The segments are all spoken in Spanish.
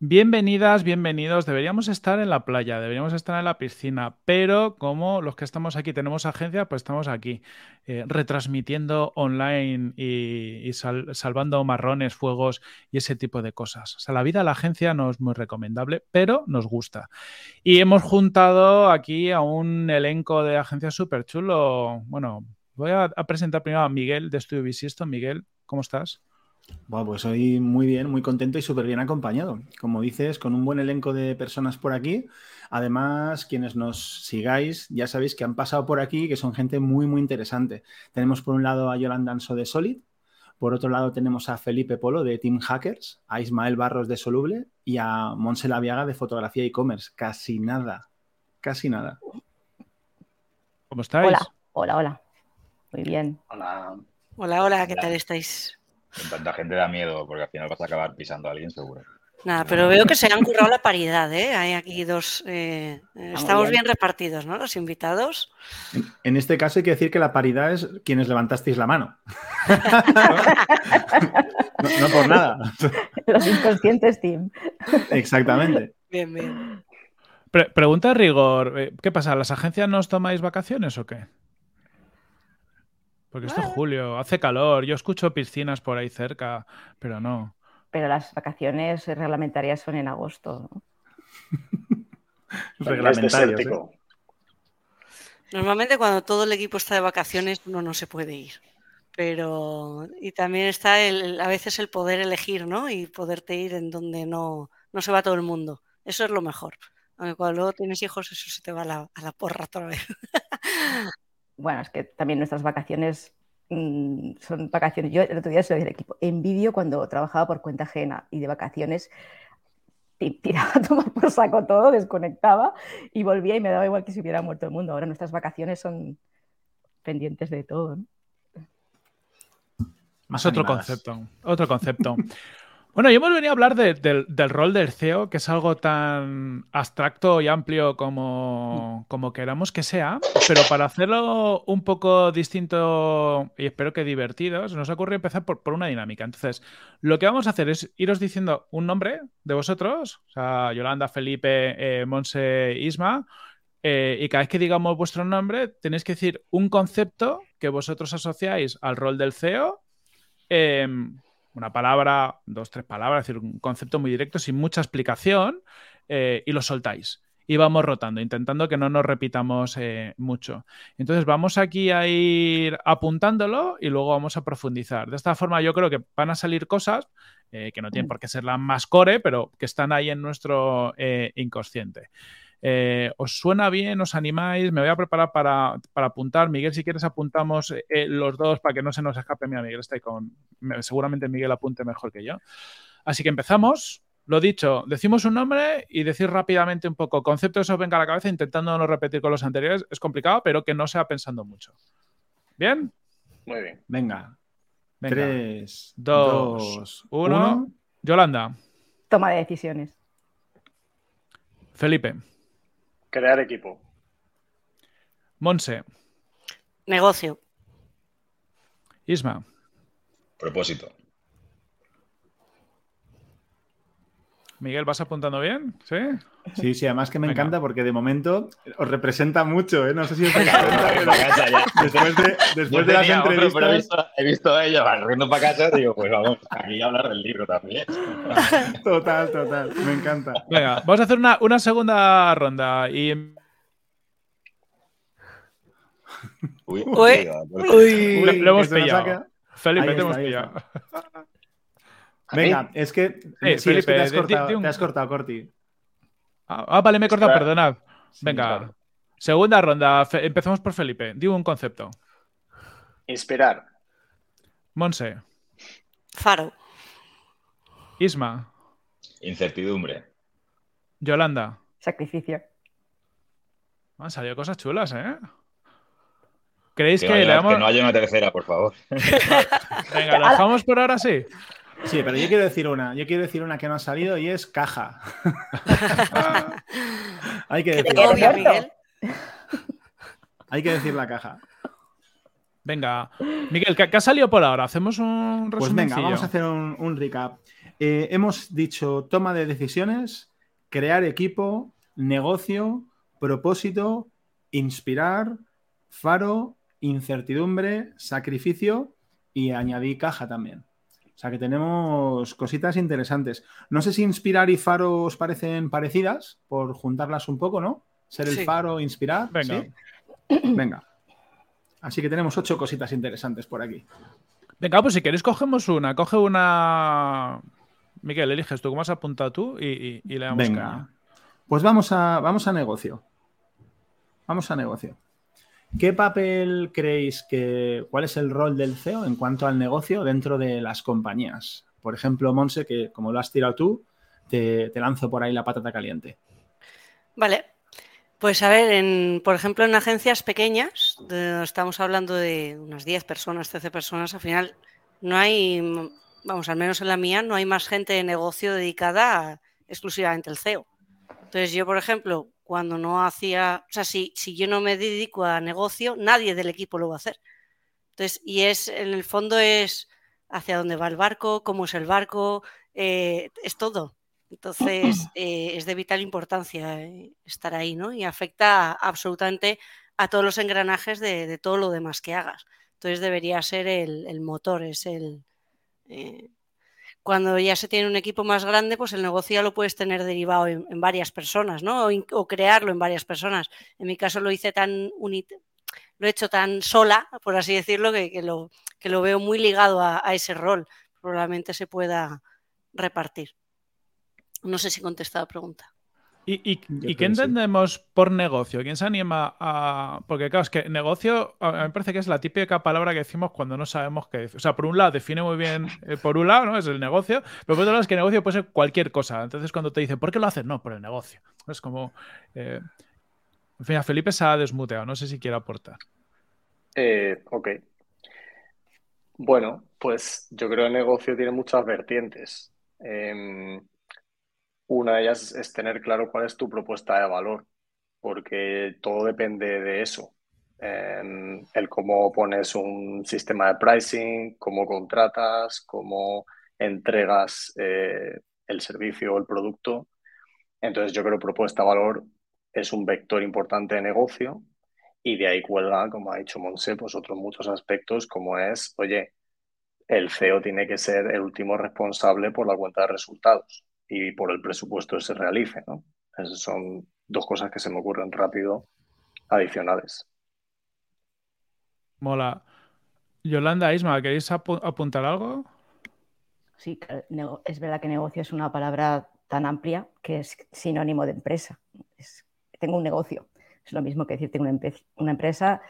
Bienvenidas, bienvenidos. Deberíamos estar en la playa, deberíamos estar en la piscina, pero como los que estamos aquí tenemos agencia, pues estamos aquí eh, retransmitiendo online y, salvando marrones, fuegos y ese tipo de cosas. O sea, la vida a la agencia no es muy recomendable, pero nos gusta. Y hemos juntado aquí a un elenco de agencias súper chulo. Bueno, voy a, presentar primero a Miguel de Estudio Bisisto. Miguel, ¿cómo estás? Bueno, pues hoy muy bien, muy contento y súper bien acompañado. Como dices, con un buen elenco de personas por aquí. Además, quienes nos sigáis ya sabéis que han pasado por aquí, que son gente muy, muy interesante. Tenemos por un lado a Yolanda Anso de Solid, por otro lado tenemos a Felipe Polo de Team Hackers, a Ismael Barros de Soluble y a Monse Laviaga de Fotografía e-commerce. Casi nada, casi nada. ¿Cómo estáis? Hola, hola, hola. Muy bien. Hola. Hola, hola, ¿qué tal estáis? Con tanta gente da miedo, porque al final vas a acabar pisando a alguien seguro. Nada, pero veo que se han currado la paridad, ¿eh? Hay aquí dos. Eh, estamos bien. repartidos, ¿no? Los invitados. En, este caso hay que decir que la paridad es quienes levantasteis la mano. no, por nada. Los inconscientes, Tim. Exactamente. Bien, bien. pregunta rigor: eh, ¿qué pasa? ¿Las agencias no os tomáis vacaciones o qué? Porque esto es julio, hace calor, yo escucho piscinas por ahí cerca, pero no. Pero las vacaciones reglamentarias son en agosto. ¿no? reglamentarias. ¿eh? Normalmente cuando todo el equipo está de vacaciones uno no se puede ir. Pero y también está el, a veces el poder elegir, ¿no? Y poderte ir en donde no, no se va todo el mundo. Eso es lo mejor. Aunque cuando luego tienes hijos, eso se te va a la, a la porra otra vez. bueno, es que también nuestras vacaciones mm, son vacaciones. Yo el otro día soy del equipo. Envidio cuando trabajaba por cuenta ajena y de vacaciones tiraba a tomar por saco todo, desconectaba y volvía y me daba igual que si hubiera muerto el mundo. Ahora nuestras vacaciones son pendientes de todo. ¿no? Más otro concepto, otro concepto. Bueno, yo hemos venido a hablar del rol del CEO, que es algo tan abstracto y amplio como, queramos que sea, pero para hacerlo un poco distinto y espero que divertido, se nos ocurre empezar por, una dinámica. Entonces, lo que vamos a hacer es iros diciendo un nombre de vosotros, o sea, Yolanda, Felipe, eh, Monse, Isma, eh, y cada vez que digamos vuestro nombre, tenéis que decir un concepto que vosotros asociáis al rol del CEO. Em, una palabra, dos, tres palabras, es decir, un concepto muy directo, sin mucha explicación, eh, y lo soltáis. Y vamos rotando, intentando que no nos repitamos eh, mucho. Entonces vamos aquí a ir apuntándolo y luego vamos a profundizar. De esta forma yo creo que van a salir cosas eh, que no tienen por qué ser las más core, pero que están ahí en nuestro inconsciente. Eh, ¿Os suena bien? ¿Os animáis? Me voy a preparar para, apuntar. Miguel, si quieres apuntamos eh, los dos para que no se nos escape. Mira, Miguel está ahí con... Seguramente Miguel apunte mejor que yo. Así que empezamos. Lo dicho, decimos un nombre y decir rápidamente un poco concepto eso venga a la cabeza, intentando no repetir con los anteriores. Es complicado, pero que no sea pensando mucho. ¿Bien? Muy bien. Venga. Venga. Tres, dos, uno. Yolanda. Toma de decisiones. Felipe. Crear equipo. Monse. Negocio. Isma. Propósito. Miguel, ¿vas apuntando bien? ¿Sí? Sí, sí, además que me encanta porque de momento os representa mucho, ¿eh? No sé si os Después de, después de las entrevistas... he, visto, a ella barriendo para casa digo, pues vamos, aquí a hablar del libro también. Total, total, me encanta. Venga, vamos a hacer una, una segunda ronda y... Uy, uy, uy, lo, hemos pillado. Felipe, te hemos pillado. Venga, es que, sí, es que te, has cortado, te has cortado, Corti. Ah, ah, vale, me he cortado, perdonad. Venga, segunda ronda. empezamos por Felipe. Digo un concepto. Inspirar. Monse. Faro. Isma. Incertidumbre. Yolanda. Sacrificio. Han salido cosas chulas, ¿eh? ¿Creéis que, que, le damos... que no haya una tercera, por favor? Venga, ¿lo dejamos por ahora sí? Sí, pero yo quiero decir una. Yo quiero decir una que no ha salido y es caja. Hay que decir. Miguel? Hay que decir la caja. Venga, Miguel, ¿qué, ha salido por ahora? Hacemos un resumen. Pues venga, vamos a hacer un, recap. eh, hemos dicho toma de decisiones, crear equipo, negocio, propósito, inspirar, faro, incertidumbre, sacrificio y añadí caja también. O sea que tenemos cositas interesantes. No sé si inspirar y faro os parecen parecidas, por juntarlas un poco, ¿no? Ser el faro, inspirar. Venga. Venga. Así que tenemos ocho cositas interesantes por aquí. Venga, pues si queréis cogemos una. Coge una... Miguel, eliges tú, ¿cómo has apuntado tú? Y, le damos Venga. Pues vamos a, vamos a negocio. Vamos a negocio. ¿Qué papel creéis que, cuál es el rol del CEO en cuanto al negocio dentro de las compañías? Por ejemplo, Monse, que como lo has tirado tú, te, lanzo por ahí la patata caliente. Vale, pues a ver, por ejemplo, en agencias pequeñas, estamos hablando de unas 10 personas, 13 personas, al final no hay, vamos, al menos en la mía, no hay más gente de negocio dedicada exclusivamente al CEO. Entonces yo, por ejemplo, cuando no hacía, o sea, si, si yo no me dedico a negocio, nadie del equipo lo va a hacer. Entonces, y es, en el fondo es hacia dónde va el barco, cómo es el barco, eh, es todo. Entonces, eh, es de vital importancia eh, estar ahí, ¿no? Y afecta absolutamente a todos los engranajes de, todo lo demás que hagas. Entonces, debería ser el, motor, es el, cuando ya se tiene un equipo más grande, pues el negocio ya lo puedes tener derivado en, varias personas, ¿no? O, crearlo en varias personas. En mi caso lo hice tan lo he hecho tan sola, por así decirlo, que, lo, que lo veo muy ligado a, ese rol. Probablemente se pueda repartir. No sé si he contestado la pregunta. ¿Y, qué entendemos por negocio? ¿Quién se anima a...? Porque claro, es que negocio a mí me parece que es la típica palabra que decimos cuando no sabemos qué decir. O sea, por un lado define muy bien, eh, por un lado, ¿no? Es el negocio, pero por otro lado es que negocio puede ser cualquier cosa. Entonces cuando te dicen, ¿por qué lo haces? No, por el negocio. Es como... Eh, en fin, a Felipe se ha desmuteado. No sé si quiere aportar. Eh, ok. Bueno, pues yo creo que el negocio tiene muchas vertientes. Em, una de ellas es tener claro cuál es tu propuesta de valor, porque todo depende de eso. el cómo pones un sistema de pricing, cómo contratas, cómo entregas eh, el servicio o el producto. Entonces yo creo que propuesta de valor es un vector importante de negocio y de ahí cuelga, como ha dicho Monse, pues otros muchos aspectos como es, oye, el CEO tiene que ser el último responsable por la cuenta de resultados y por el presupuesto que se realice. ¿no? Esas son dos cosas que se me ocurren rápido adicionales. Mola. Yolanda, Isma, ¿queréis apuntar algo? Sí, es verdad que negocio es una palabra tan amplia que es sinónimo de empresa. tengo un negocio. Es lo mismo que decir tengo una, empresa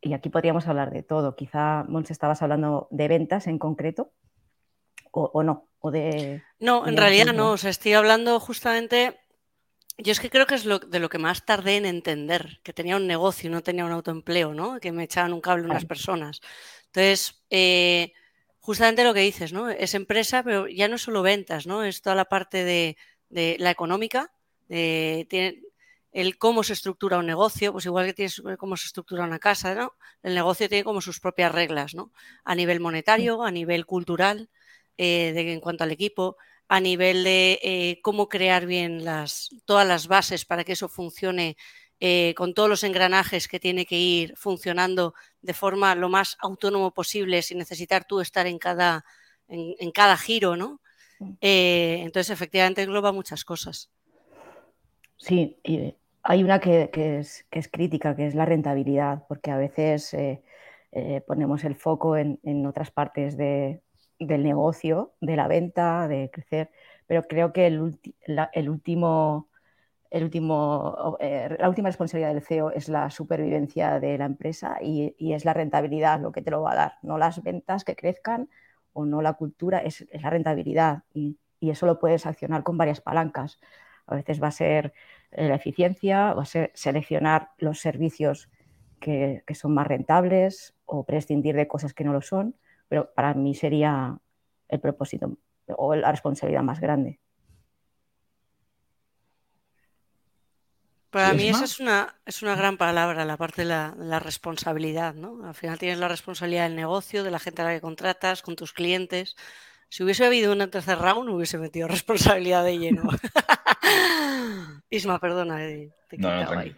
y aquí podríamos hablar de todo. Quizá, Mons, estabas hablando de ventas en concreto o no. No, en realidad no. O sea, estoy hablando justamente. Yo es que creo que es lo, de lo que más tardé en entender, que tenía un negocio, no tenía un autoempleo, ¿no? Que me echaban un cable unas personas. Entonces, eh, justamente lo que dices, ¿no? Es empresa, pero ya no solo ventas, ¿no? Es toda la parte de, la económica, de, el cómo se estructura un negocio, pues igual que tienes cómo se estructura una casa, ¿no? El negocio tiene como sus propias reglas, ¿no? A nivel monetario, a nivel cultural. Eh, en cuanto al equipo, a nivel de eh, cómo crear bien las, todas las bases para que eso funcione eh, con todos los engranajes que tiene que ir funcionando de forma lo más autónomo posible sin necesitar tú estar en cada, en, cada giro, ¿no? entonces, efectivamente, engloba muchas cosas. Sí, y hay una que, es, crítica, que es la rentabilidad, porque a veces ponemos el foco en otras partes de, del negocio, de la venta, de crecer, pero creo que el, último, el último, eh, la última responsabilidad del CEO es la supervivencia de la empresa y, es la rentabilidad lo que te lo va a dar, no las ventas que crezcan o no la cultura, es, la rentabilidad y, eso lo puedes accionar con varias palancas. A veces va a ser eh, la eficiencia, va a ser seleccionar los servicios que son más rentables o prescindir de cosas que no lo son pero para mí sería el propósito o la responsabilidad más grande. Para mí esa es una, es una gran palabra, la parte de la, responsabilidad, ¿no? Al final tienes la responsabilidad del negocio, de la gente a la que contratas, con tus clientes. Si hubiese habido un tercer round, hubiese metido responsabilidad de lleno. Isma, perdona, te he no, no, ahí.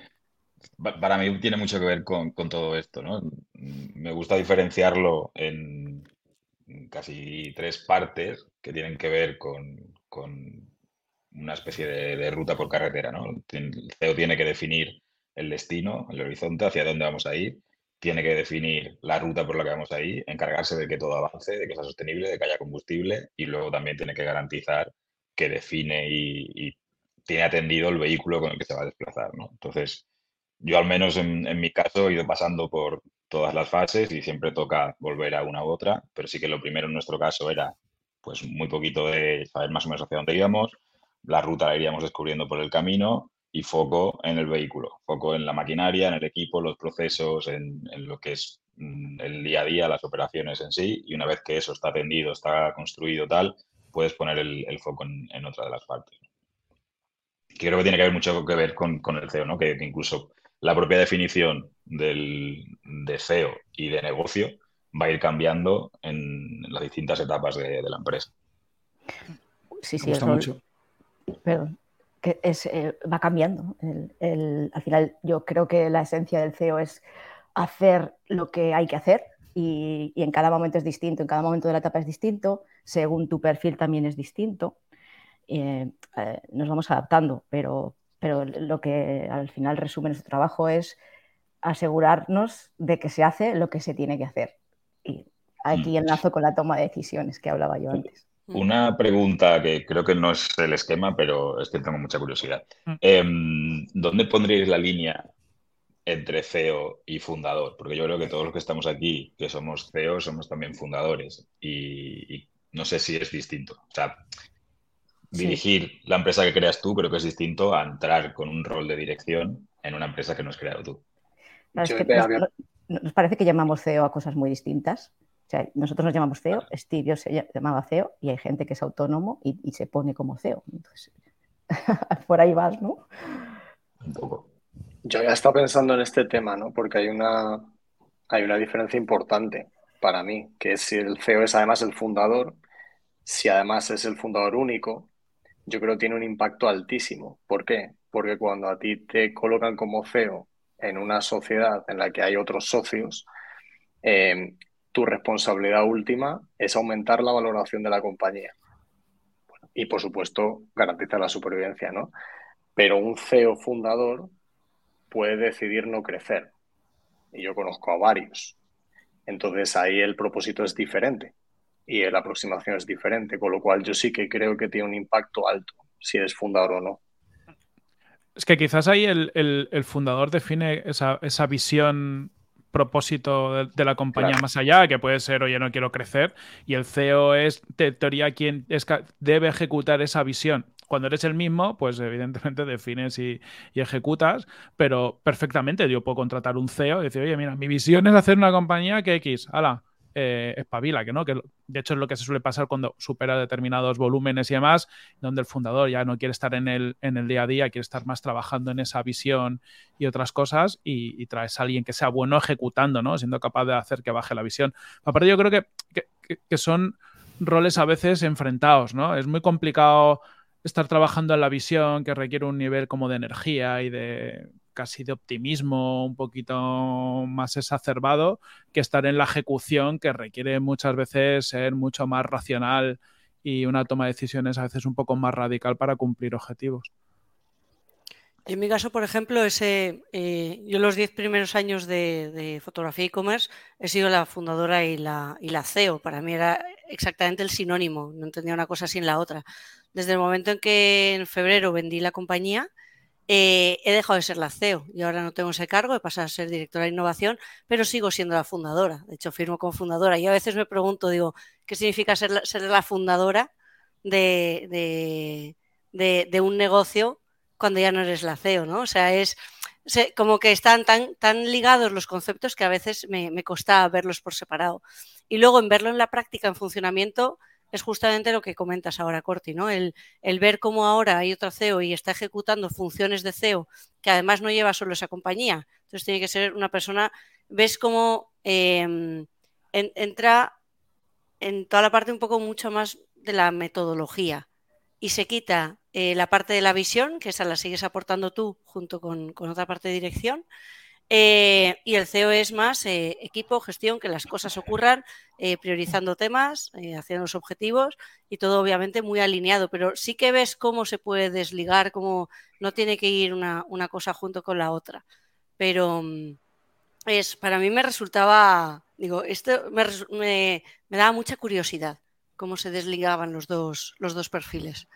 Para mí tiene mucho que ver con, todo esto, ¿no? Me gusta diferenciarlo en casi tres partes que tienen que ver con, una especie de, ruta por carretera, ¿no? El CEO tiene que definir el destino, el horizonte, hacia dónde vamos a ir, tiene que definir la ruta por la que vamos a ir, encargarse de que todo avance, de que sea sostenible, de que haya combustible y luego también tiene que garantizar que define y, tiene atendido el vehículo con el que se va a desplazar, ¿no? Entonces, yo al menos en, mi caso he ido pasando por todas las fases y siempre toca volver a una u otra, pero sí que lo primero en nuestro caso era pues muy poquito de saber más o menos hacia dónde íbamos, la ruta la iríamos descubriendo por el camino y foco en el vehículo, foco en la maquinaria, en el equipo, los procesos, en, lo que es mm, el día a día, las operaciones en sí, y una vez que eso está atendido, está construido tal, puedes poner el, foco en, otra de las partes. creo que tiene que haber mucho que ver con, el CEO, ¿no? que incluso la propia definición del, de CEO y de negocio va a ir cambiando en las distintas etapas de, la empresa. Sí, sí, mucho. Perdón, que es, eh, va cambiando. al final, yo creo que la esencia del CEO es hacer lo que hay que hacer y, en cada momento es distinto, en cada momento de la etapa es distinto, según tu perfil también es distinto. Eh, eh, nos vamos adaptando, pero, pero lo que al final resume nuestro trabajo es asegurarnos de que se hace lo que se tiene que hacer. Y aquí mm. enlazo con la toma de decisiones que hablaba yo antes. Una pregunta que creo que no es el esquema, pero es que tengo mucha curiosidad. Mm. Em, ¿Dónde pondríais la línea entre CEO y fundador? Porque yo creo que todos los que estamos aquí, que somos CEO, somos también fundadores. Y, no sé si es distinto. O sea, dirigir la empresa que creas tú creo que es distinto a entrar con un rol de dirección en una empresa que no has creado tú. nos, parece que llamamos CEO a cosas muy distintas. O sea, nosotros nos llamamos CEO, Steve se llamaba CEO y hay gente que es autónomo y, se pone como CEO. Entonces, por ahí vas, ¿no? Un poco. Yo ya estaba pensando en este tema, ¿no? Porque hay una, hay una diferencia importante para mí, que es si el CEO es además el fundador, si además es el fundador único, yo creo que tiene un impacto altísimo. ¿Por qué? Porque cuando a ti te colocan como CEO en una sociedad en la que hay otros socios, eh, tu responsabilidad última es aumentar la valoración de la compañía. y por supuesto, garantizar la supervivencia, ¿no? Pero un CEO fundador puede decidir no crecer. Y yo conozco a varios. Entonces ahí el propósito es diferente y la aproximación es diferente, con lo cual yo sí que creo que tiene un impacto alto si eres fundador o no. Es que quizás ahí el, fundador define esa, esa visión propósito de, la compañía más allá, que puede ser, oye, no quiero crecer, y el CEO es, de teoría, quien debe ejecutar esa visión. Cuando eres el mismo, pues evidentemente defines y, ejecutas, pero perfectamente yo puedo contratar un CEO y decir, oye, mira, mi visión es hacer una compañía que X, ala, eh, espabila, que no, que de hecho es lo que se suele pasar cuando supera determinados volúmenes y demás, donde el fundador ya no quiere estar en el, en el día a día, quiere estar más trabajando en esa visión y otras cosas y, traes a alguien que sea bueno ejecutando, ¿no? Siendo capaz de hacer que baje la visión. Aparte yo creo que, que son roles a veces enfrentados, ¿no? Es muy complicado estar trabajando en la visión que requiere un nivel como de energía y de casi de optimismo un poquito más exacerbado que estar en la ejecución que requiere muchas veces ser mucho más racional y una toma de decisiones a veces un poco más radical para cumplir objetivos. En mi caso, por ejemplo, ese, eh, yo los diez primeros años de, fotografía e-commerce he sido la fundadora y la, y la CEO. Para mí era exactamente el sinónimo, no entendía una cosa sin la otra. Desde el momento en que en febrero vendí la compañía, eh, he dejado de ser la CEO y ahora no tengo ese cargo, he pasado a ser directora de innovación, pero sigo siendo la fundadora. De hecho, firmo como fundadora. Y a veces me pregunto, digo, ¿qué significa ser la, fundadora de, de, un negocio cuando ya no eres la CEO? O sea, es como que están tan, tan ligados los conceptos que a veces me, cuesta verlos por separado. Y luego en verlo en la práctica, en funcionamiento, es justamente lo que comentas ahora, Corti, ¿no? El, ver cómo ahora hay otro CEO y está ejecutando funciones de CEO que además no lleva solo esa compañía. Entonces tiene que ser una persona, ves cómo em, entra en toda la parte un poco mucho más de la metodología y se quita eh, la parte de la visión, que esa la sigues aportando tú junto con, otra parte de dirección, eh, y el CEO es más eh, equipo, gestión, que las cosas ocurran, priorizando temas, haciendo los objetivos y todo obviamente muy alineado, pero sí que ves cómo se puede desligar, cómo no tiene que ir una, cosa junto con la otra. Pero mm, es, para mí me resultaba, digo, esto me, me, me daba mucha curiosidad cómo se desligaban los dos, los dos perfiles.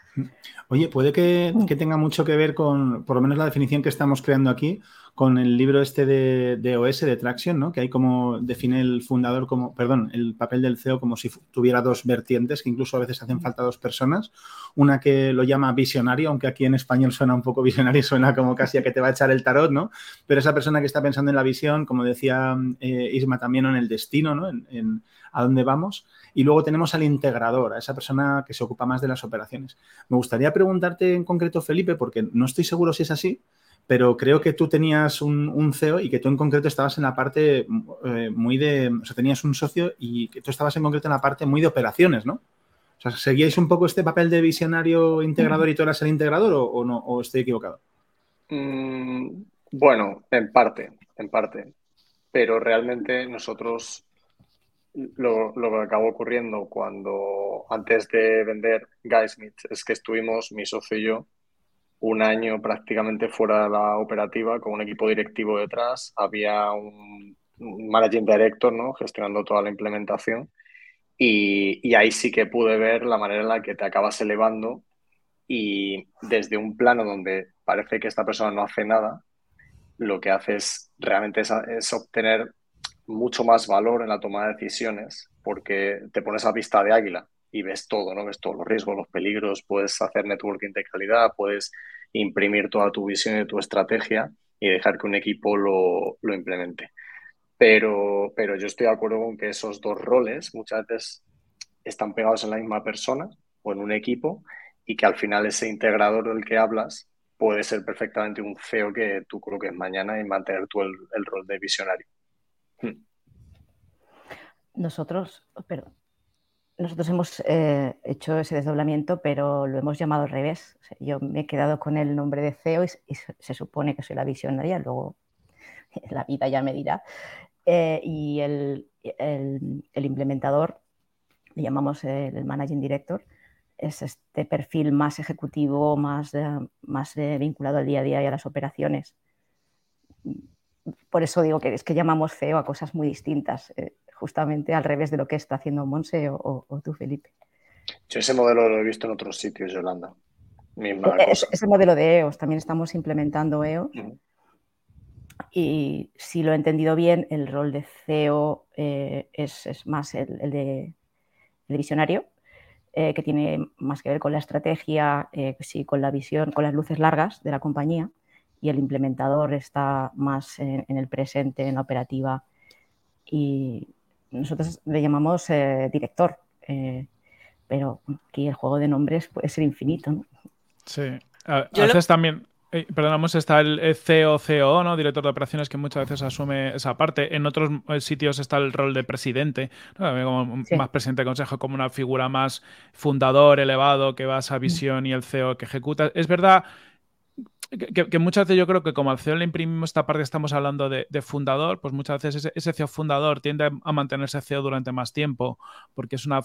Oye, puede que, tenga mucho que ver con, por lo menos la definición que estamos creando aquí, con el libro este de, OS, de Traction, ¿no? Que hay como define el fundador como, perdón, el papel del CEO como si tuviera dos vertientes, que incluso a veces hacen falta dos personas. Una que lo llama visionario, aunque aquí en español suena un poco visionario, suena como casi a que te va a echar el tarot, ¿no? Pero esa persona que está pensando en la visión, como decía eh, Isma también, en el destino, ¿no? en a dónde vamos. Y luego tenemos al integrador, a esa persona que se ocupa más de las operaciones. Me gustaría preguntarte en concreto, Felipe, porque no estoy seguro si es así, pero creo que tú tenías un, CEO y que tú en concreto estabas en la parte eh, muy de, o sea, tenías un socio y que tú estabas en concreto en la parte muy de operaciones, ¿no? O sea, ¿seguíais un poco este papel de visionario integrador y tú eras el integrador o, no? ¿O estoy equivocado? Mm, bueno, en parte, en parte. Pero realmente nosotros lo, lo, que acabó ocurriendo cuando, antes de vender Guysmith, es que estuvimos, mi socio y yo, un año prácticamente fuera de la operativa, con un equipo directivo detrás. Había un, managing director, ¿no? Gestionando toda la implementación. Y, y, ahí sí que pude ver la manera en la que te acabas elevando y desde un plano donde parece que esta persona no hace nada, lo que hace es realmente es obtener mucho más valor en la toma de decisiones porque te pones a vista de águila y ves todo, ¿no? Ves todos los riesgos, los peligros, puedes hacer networking de calidad, puedes imprimir toda tu visión y tu estrategia y dejar que un equipo lo, lo implemente. Pero, pero yo estoy de acuerdo con que esos dos roles muchas veces están pegados en la misma persona o en un equipo y que al final ese integrador del que hablas puede ser perfectamente un CEO que tú coloques mañana y mantener tú el, el rol de visionario. Nosotros, pero nosotros hemos eh, hecho ese desdoblamiento, pero lo hemos llamado al revés. yo me he quedado con el nombre de CEO y, se, supone que soy la visionaria, luego la vida ya me dirá. Eh, y el, implementador, le llamamos el, managing director, es este perfil más ejecutivo, más, más vinculado al día a día y a las operaciones por eso digo que es que llamamos CEO a cosas muy distintas, eh, justamente al revés de lo que está haciendo Monse o, tú, Felipe. Yo ese modelo lo he visto en otros sitios, Yolanda. Misma Ese modelo de EOS, también estamos implementando EOS. Y si lo he entendido bien, el rol de CEO eh, es, más el, de, visionario, eh, que tiene más que ver con la estrategia, sí, con la visión, con las luces largas de la compañía y el implementador está más en, el presente, en la operativa. Y nosotros le llamamos eh, director, eh, pero aquí el juego de nombres puede ser infinito. ¿no? Sí. A, veces también, eh, perdonamos, está el CEO, CEO, ¿no? Director de operaciones, que muchas veces asume esa parte. En otros sitios está el rol de presidente, más presidente de consejo, como una figura más fundador, elevado, que va a esa mm. visión y el CEO que ejecuta. Es verdad que, muchas veces yo creo que como al CEO le imprimimos esta parte estamos hablando de, fundador, pues muchas veces ese, CEO fundador tiende a mantenerse CEO durante más tiempo, porque es una...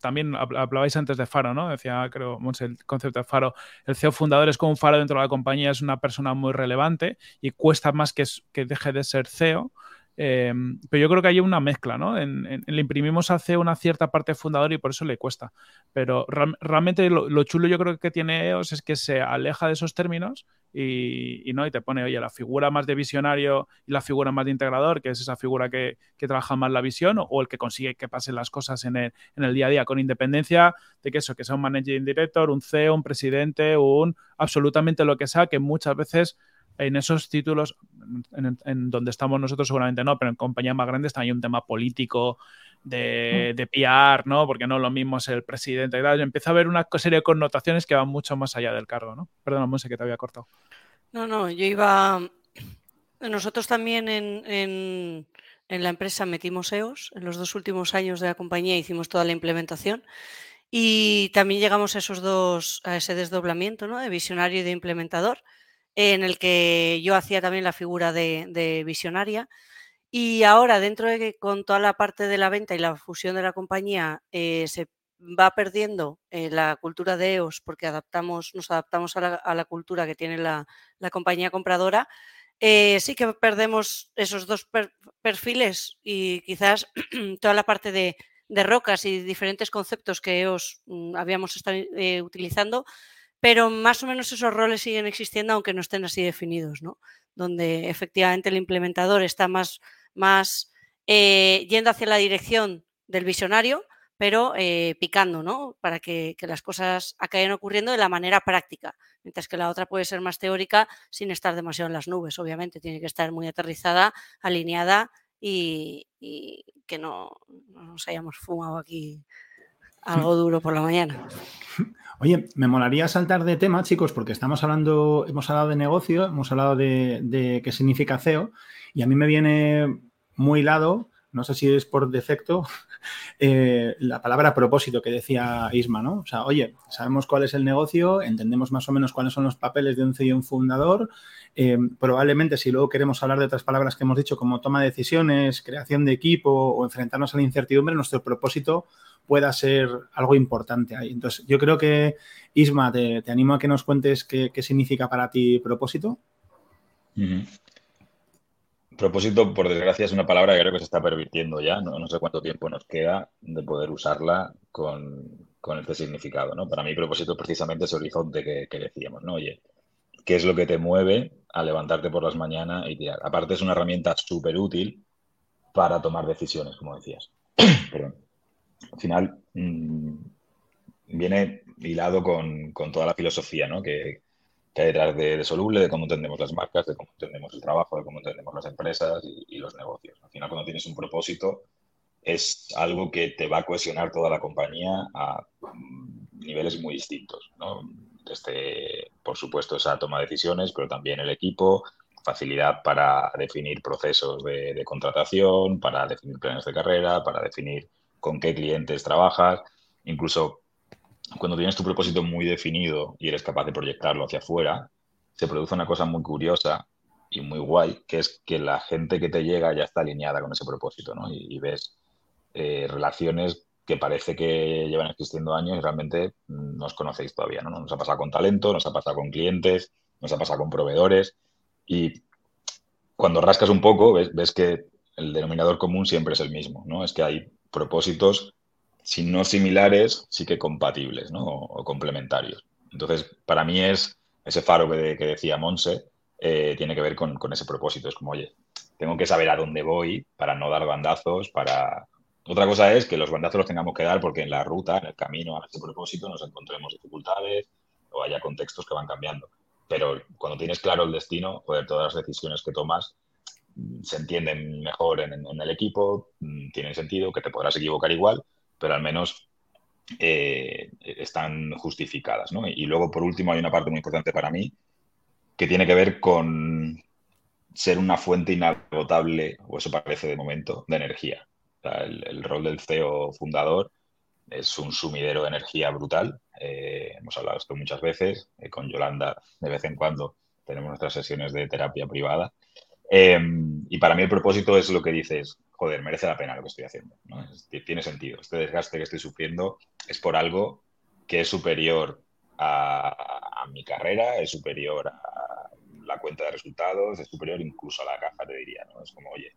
También hablabais antes de Faro, ¿no? Decía, creo, el concepto de Faro. El CEO fundador es como un Faro dentro de la compañía, es una persona muy relevante y cuesta más que, que deje de ser CEO. Em, pero yo creo que hay una mezcla, ¿no? le imprimimos a CEO una cierta parte fundador y por eso le cuesta. Pero realmente lo, chulo yo creo que tiene EOS es que se aleja de esos términos y, ¿no? y te pone, oye, la figura más de visionario y la figura más de integrador, que es esa figura que, trabaja más la visión o, el que consigue que pasen las cosas en el, en el, día a día, con independencia de que eso, que sea un managing director, un CEO, un presidente, un absolutamente lo que sea, que muchas veces en esos títulos, en, donde estamos nosotros seguramente no, pero en compañías más grandes también hay un tema político de, mm. de PR, ¿no? Porque no lo mismo es el presidente y tal. Empieza a haber una serie de connotaciones que van mucho más allá del cargo, ¿no? Perdona, Monse, que te había cortado. No, no, yo iba... Nosotros también en, en la empresa metimos EOS. En los dos últimos años de la compañía hicimos toda la implementación. Y también llegamos a esos dos, a ese desdoblamiento, ¿no? De visionario y de implementador, en el que yo hacía también la figura de, visionaria. Y ahora, dentro de que con toda la parte de la venta y la fusión de la compañía, eh, se va perdiendo eh, la cultura de EOS porque adaptamos, nos adaptamos a la, cultura que tiene la, compañía compradora, eh, sí que perdemos esos dos perfiles y quizás toda la parte de, rocas y diferentes conceptos que EOS mm, habíamos estado eh, utilizando, pero más o menos esos roles siguen existiendo aunque no estén así definidos, ¿no? Donde efectivamente el implementador está más, más yendo hacia la dirección del visionario, pero eh, picando, ¿no? Para que, las cosas acaben ocurriendo de la manera práctica, mientras que la otra puede ser más teórica sin estar demasiado en las nubes, obviamente, tiene que estar muy aterrizada, alineada y, que no, nos hayamos fumado aquí algo duro por la mañana. Oye, me molaría saltar de tema, chicos, porque estamos hablando, hemos hablado de negocio, hemos hablado de, de qué significa CEO, y a mí me viene muy lado no sé si es por defecto, eh, la palabra propósito que decía Isma, ¿no? O sea, oye, sabemos cuál es el negocio, entendemos más o menos cuáles son los papeles de un CEO y un fundador. Eh, probablemente si luego queremos hablar de otras palabras que hemos dicho como toma de decisiones, creación de equipo o enfrentarnos a la incertidumbre, nuestro propósito pueda ser algo importante ahí. Entonces, yo creo que, Isma, te, animo a que nos cuentes qué, significa para ti propósito. Propósito, por desgracia, es una palabra que creo que se está pervirtiendo ya. No, sé cuánto tiempo nos queda de poder usarla con, este significado. ¿no? Para mí, propósito es precisamente ese horizonte que, decíamos. ¿no? Oye, ¿qué es lo que te mueve a levantarte por las mañanas y? Aparte, es una herramienta súper útil para tomar decisiones, como decías. Perdón. Al final, mm, viene hilado con, con, toda la filosofía ¿no? que, hay detrás de, Soluble, de cómo entendemos las marcas, de cómo entendemos el trabajo, de cómo entendemos las empresas y, los negocios. Al final, cuando tienes un propósito, es algo que te va a cohesionar toda la compañía a mm, niveles muy distintos. Desde, por supuesto, esa toma de decisiones, pero también el equipo, facilidad para definir procesos de, de contratación, para definir planes de carrera, para definir con qué clientes trabajas, incluso cuando tienes tu propósito muy definido y eres capaz de proyectarlo hacia afuera, se produce una cosa muy curiosa y muy guay, que es que la gente que te llega ya está alineada con ese propósito, ¿no? Y, ves eh, relaciones que parece que llevan existiendo años y realmente no os conocéis todavía, ¿no? Nos ha pasado con talento, nos ha pasado con clientes, nos ha pasado con proveedores y cuando rascas un poco ves, ves que el denominador común siempre es el mismo, ¿no? Es que hay propósitos si no similares, sí que compatibles ¿no? o, complementarios. Entonces, para mí es ese faro que, decía Monse, eh, tiene que ver con, ese propósito. Es como, oye, tengo que saber a dónde voy para no dar bandazos, para... Otra cosa es que los bandazos los tengamos que dar porque en la ruta, en el camino a ese propósito, nos encontremos dificultades o haya contextos que van cambiando. Pero cuando tienes claro el destino, todas las decisiones que tomas mm, se entienden mejor en, en el equipo, mm, tienen sentido, que te podrás equivocar igual, pero al menos eh, están justificadas. ¿no? Y luego, por último, hay una parte muy importante para mí que tiene que ver con ser una fuente inagotable, o eso parece de momento, de energía. el, rol del CEO fundador es un sumidero de energía brutal. Eh, hemos hablado esto muchas veces. Eh, con Yolanda, de vez en cuando, tenemos nuestras sesiones de terapia privada. y para mí el propósito es lo que dices, joder, merece la pena lo que estoy haciendo. tiene sentido. Este desgaste que estoy sufriendo es por algo que es superior a, mi carrera, es superior a la cuenta de resultados, es superior incluso a la caja, te diría. Es como, oye,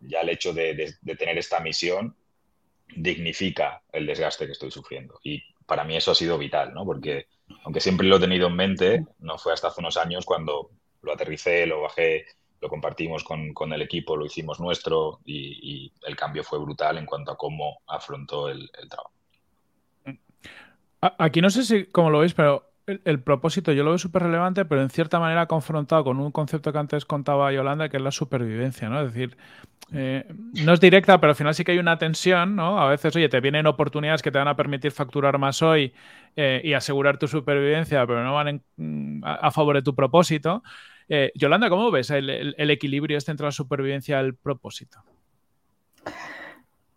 ya el hecho de, tener esta misión dignifica el desgaste que estoy sufriendo. Y para mí eso ha sido vital, ¿no? Porque aunque siempre lo he tenido en mente, no fue hasta hace unos años cuando lo aterricé, lo bajé lo compartimos con, el equipo, lo hicimos nuestro y, el cambio fue brutal en cuanto a cómo afrontó el, trabajo. Aquí no sé si cómo lo veis, pero el, propósito yo lo veo súper relevante, pero en cierta manera confrontado con un concepto que antes contaba Yolanda, que es la supervivencia, ¿no? Es decir, eh, no es directa, pero al final sí que hay una tensión, ¿no? A veces, oye, te vienen oportunidades que te van a permitir facturar más hoy eh, y asegurar tu supervivencia, pero no van a favor de tu propósito. Eh, Yolanda, ¿cómo ves el, equilibrio este entre la supervivencia y el propósito?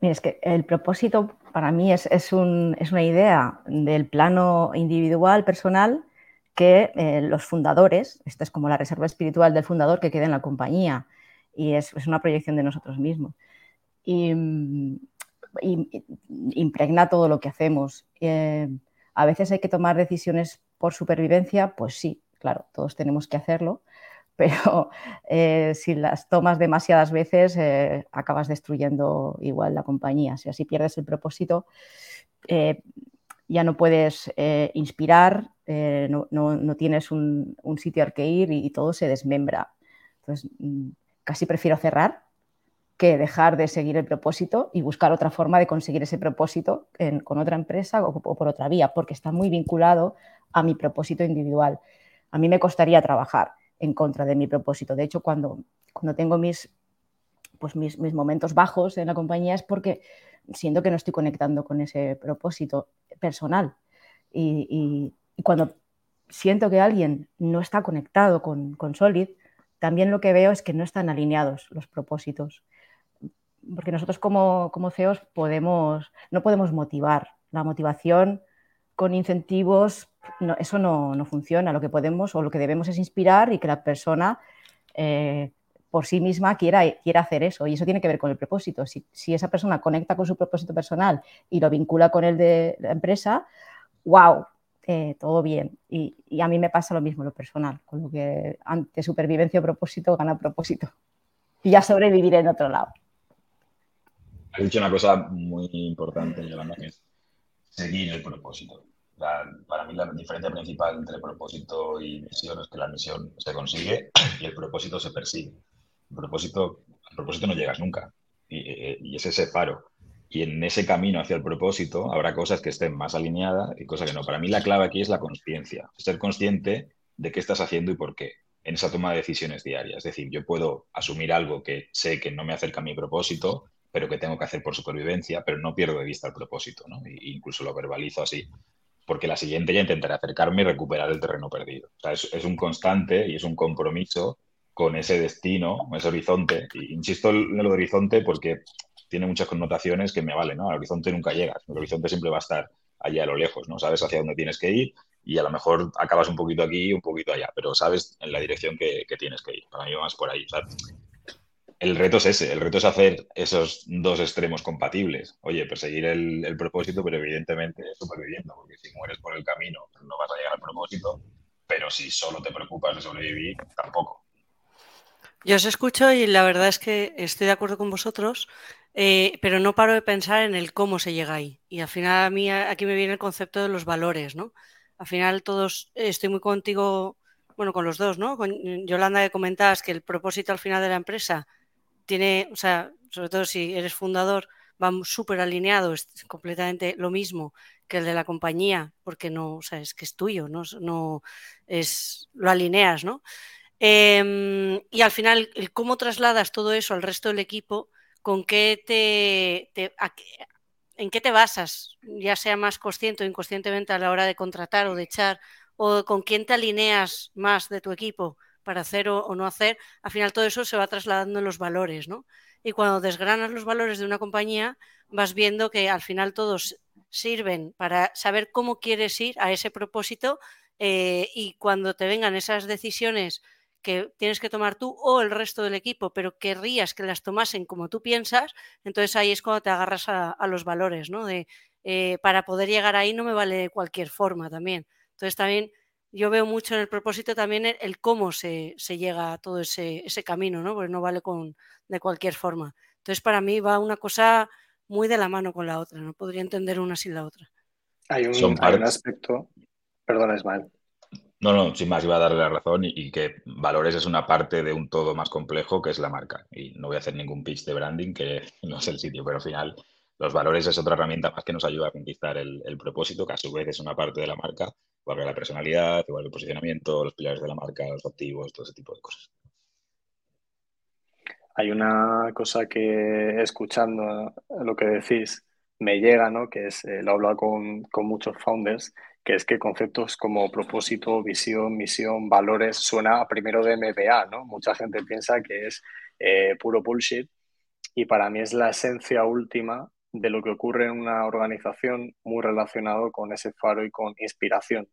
es que el propósito para mí es, una idea del plano individual, personal, que eh, los fundadores, esta es como la reserva espiritual del fundador que queda en la compañía y es, una proyección de nosotros mismos. Y, impregna todo lo que hacemos. Eh, a veces hay que tomar decisiones por supervivencia, pues sí, claro, todos tenemos que hacerlo, pero eh, si las tomas demasiadas veces eh, acabas destruyendo igual la compañía. Si así pierdes el propósito, eh, ya no puedes inspirar, no, tienes un, sitio al que ir y, todo se desmembra. Entonces, mm, casi prefiero cerrar que dejar de seguir el propósito y buscar otra forma de conseguir ese propósito con otra empresa o por otra vía, porque está muy vinculado a mi propósito individual. A mí me costaría trabajar en contra de mi propósito. De hecho, cuando, cuando tengo mis, pues mis, momentos bajos en la compañía es porque siento que no estoy conectando con ese propósito personal. Y, cuando siento que alguien no está conectado con, con, Solid, también lo que veo es que no están alineados los propósitos. Porque nosotros como, como CEOs podemos, no podemos motivar. La motivación con incentivos, eso no, funciona. Lo que podemos o lo que debemos es inspirar y que la persona eh, por sí misma quiera, quiera hacer eso. Y eso tiene que ver con el propósito. Si, esa persona conecta con su propósito personal y lo vincula con el de la empresa, wow, eh, todo bien. Y, a mí me pasa lo mismo, lo personal, con lo que ante supervivencia o propósito gana propósito. Y ya sobreviviré en otro lado. Has dicho una cosa muy importante, Yolanda, que es seguir el propósito para mí la diferencia principal entre propósito y misión es que la misión se consigue y el propósito se persigue. El propósito, al propósito no llegas nunca y, es ese paro. Y en ese camino hacia el propósito habrá cosas que estén más alineadas y cosas que no. Para mí la clave aquí es la conciencia, ser consciente de qué estás haciendo y por qué en esa toma de decisiones diarias. Es decir, yo puedo asumir algo que sé que no me acerca a mi propósito, pero que tengo que hacer por supervivencia, pero no pierdo de vista el propósito, ¿no? E incluso lo verbalizo así porque la siguiente ya intentaré acercarme y recuperar el terreno perdido. O sea, es, un constante y es un compromiso con ese destino, ese horizonte. Insisto en el horizonte porque tiene muchas connotaciones que me valen, ¿no? Al horizonte nunca llegas, el horizonte siempre va a estar allá a lo lejos, ¿no? Sabes hacia dónde tienes que ir y a lo mejor acabas un poquito aquí y un poquito allá, pero sabes en la dirección que, tienes que ir. Para mí va más por ahí. El reto es ese, el reto es hacer esos dos extremos compatibles. Oye, perseguir el, propósito, pero evidentemente superviviendo, porque si mueres por el camino no vas a llegar al propósito, pero si solo te preocupas de sobrevivir, tampoco. Yo os escucho y la verdad es que estoy de acuerdo con vosotros, eh, pero no paro de pensar en el cómo se llega ahí. Y al final a mí aquí me viene el concepto de los valores, ¿no? Al final todos, estoy muy contigo, bueno, con los dos, ¿no? Con Yolanda que comentabas que el propósito al final de la empresa tiene, o sea, sobre todo si eres fundador, va súper alineado, es completamente lo mismo que el de la compañía, porque no, o sea, es que es tuyo, no, no es, lo alineas, ¿no? Em, y al final, cómo trasladas todo eso al resto del equipo, con qué te, en qué te basas, ya sea más consciente o inconscientemente a la hora de contratar o de echar, o con quién te alineas más de tu equipo para hacer o, no hacer, al final todo eso se va trasladando en los valores, ¿no? Y cuando desgranas los valores de una compañía, vas viendo que al final todos sirven para saber cómo quieres ir a ese propósito eh, y cuando te vengan esas decisiones que tienes que tomar tú o el resto del equipo, pero querrías que las tomasen como tú piensas, entonces ahí es cuando te agarras a, los valores, ¿no? De, eh, para poder llegar ahí no me vale de cualquier forma también. Entonces también yo veo mucho en el propósito también el, cómo se, llega a todo ese, camino, ¿no? Porque no vale con, de cualquier forma. Entonces, para mí va una cosa muy de la mano con la otra, no podría entender una sin la otra. Hay un, aspecto, perdona Ismael. No, no, sin más, iba a darle la razón y, y, que valores es una parte de un todo más complejo que es la marca. Y no voy a hacer ningún pitch de branding, que no es el sitio, pero al final los valores es otra herramienta más que nos ayuda a conquistar el, propósito, que a su vez es una parte de la marca, igual que la personalidad, igual que el posicionamiento, los pilares de la marca, los activos, todo ese tipo de cosas. Hay una cosa que escuchando lo que decís me llega, ¿no? que es, eh, lo he hablado con, muchos founders, que es que conceptos como propósito, visión, misión, valores, suena a primero de MBA, ¿no? Mucha gente piensa que es eh, puro bullshit y para mí es la esencia última de lo que ocurre en una organización muy relacionado con ese faro y con inspiración.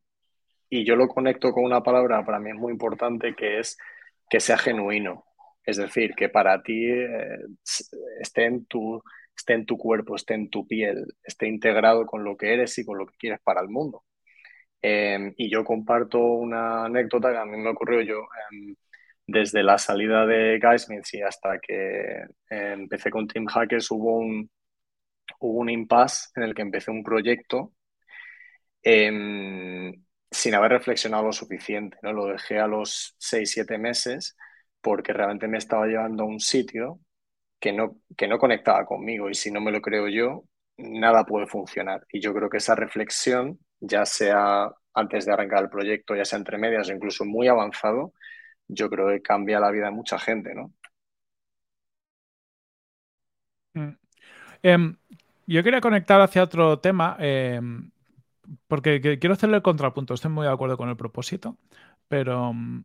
Y yo lo conecto con una palabra para mí es muy importante que es que sea genuino. Es decir, que para ti eh, esté, en tu, esté en tu cuerpo, esté en tu piel, esté integrado con lo que eres y con lo que quieres para el mundo. Em, y yo comparto una anécdota que a mí me ocurrió yo em, desde la salida de Guysmith y hasta que em, empecé con Team Hackers hubo un, hubo un impasse en el que empecé un proyecto sin haber reflexionado lo suficiente. ¿no? Lo dejé a los 6-7 meses porque realmente me estaba llevando a un sitio que no, que no conectaba conmigo y si no me lo creo yo, nada puede funcionar. Y yo creo que esa reflexión, ya sea antes de arrancar el proyecto, ya sea entre medias o incluso muy avanzado, yo creo que cambia la vida de mucha gente, ¿no? Mm. Em, yo quería conectar hacia otro tema. Em, porque quiero hacerle el contrapunto. Estoy muy de acuerdo con el propósito, pero mm,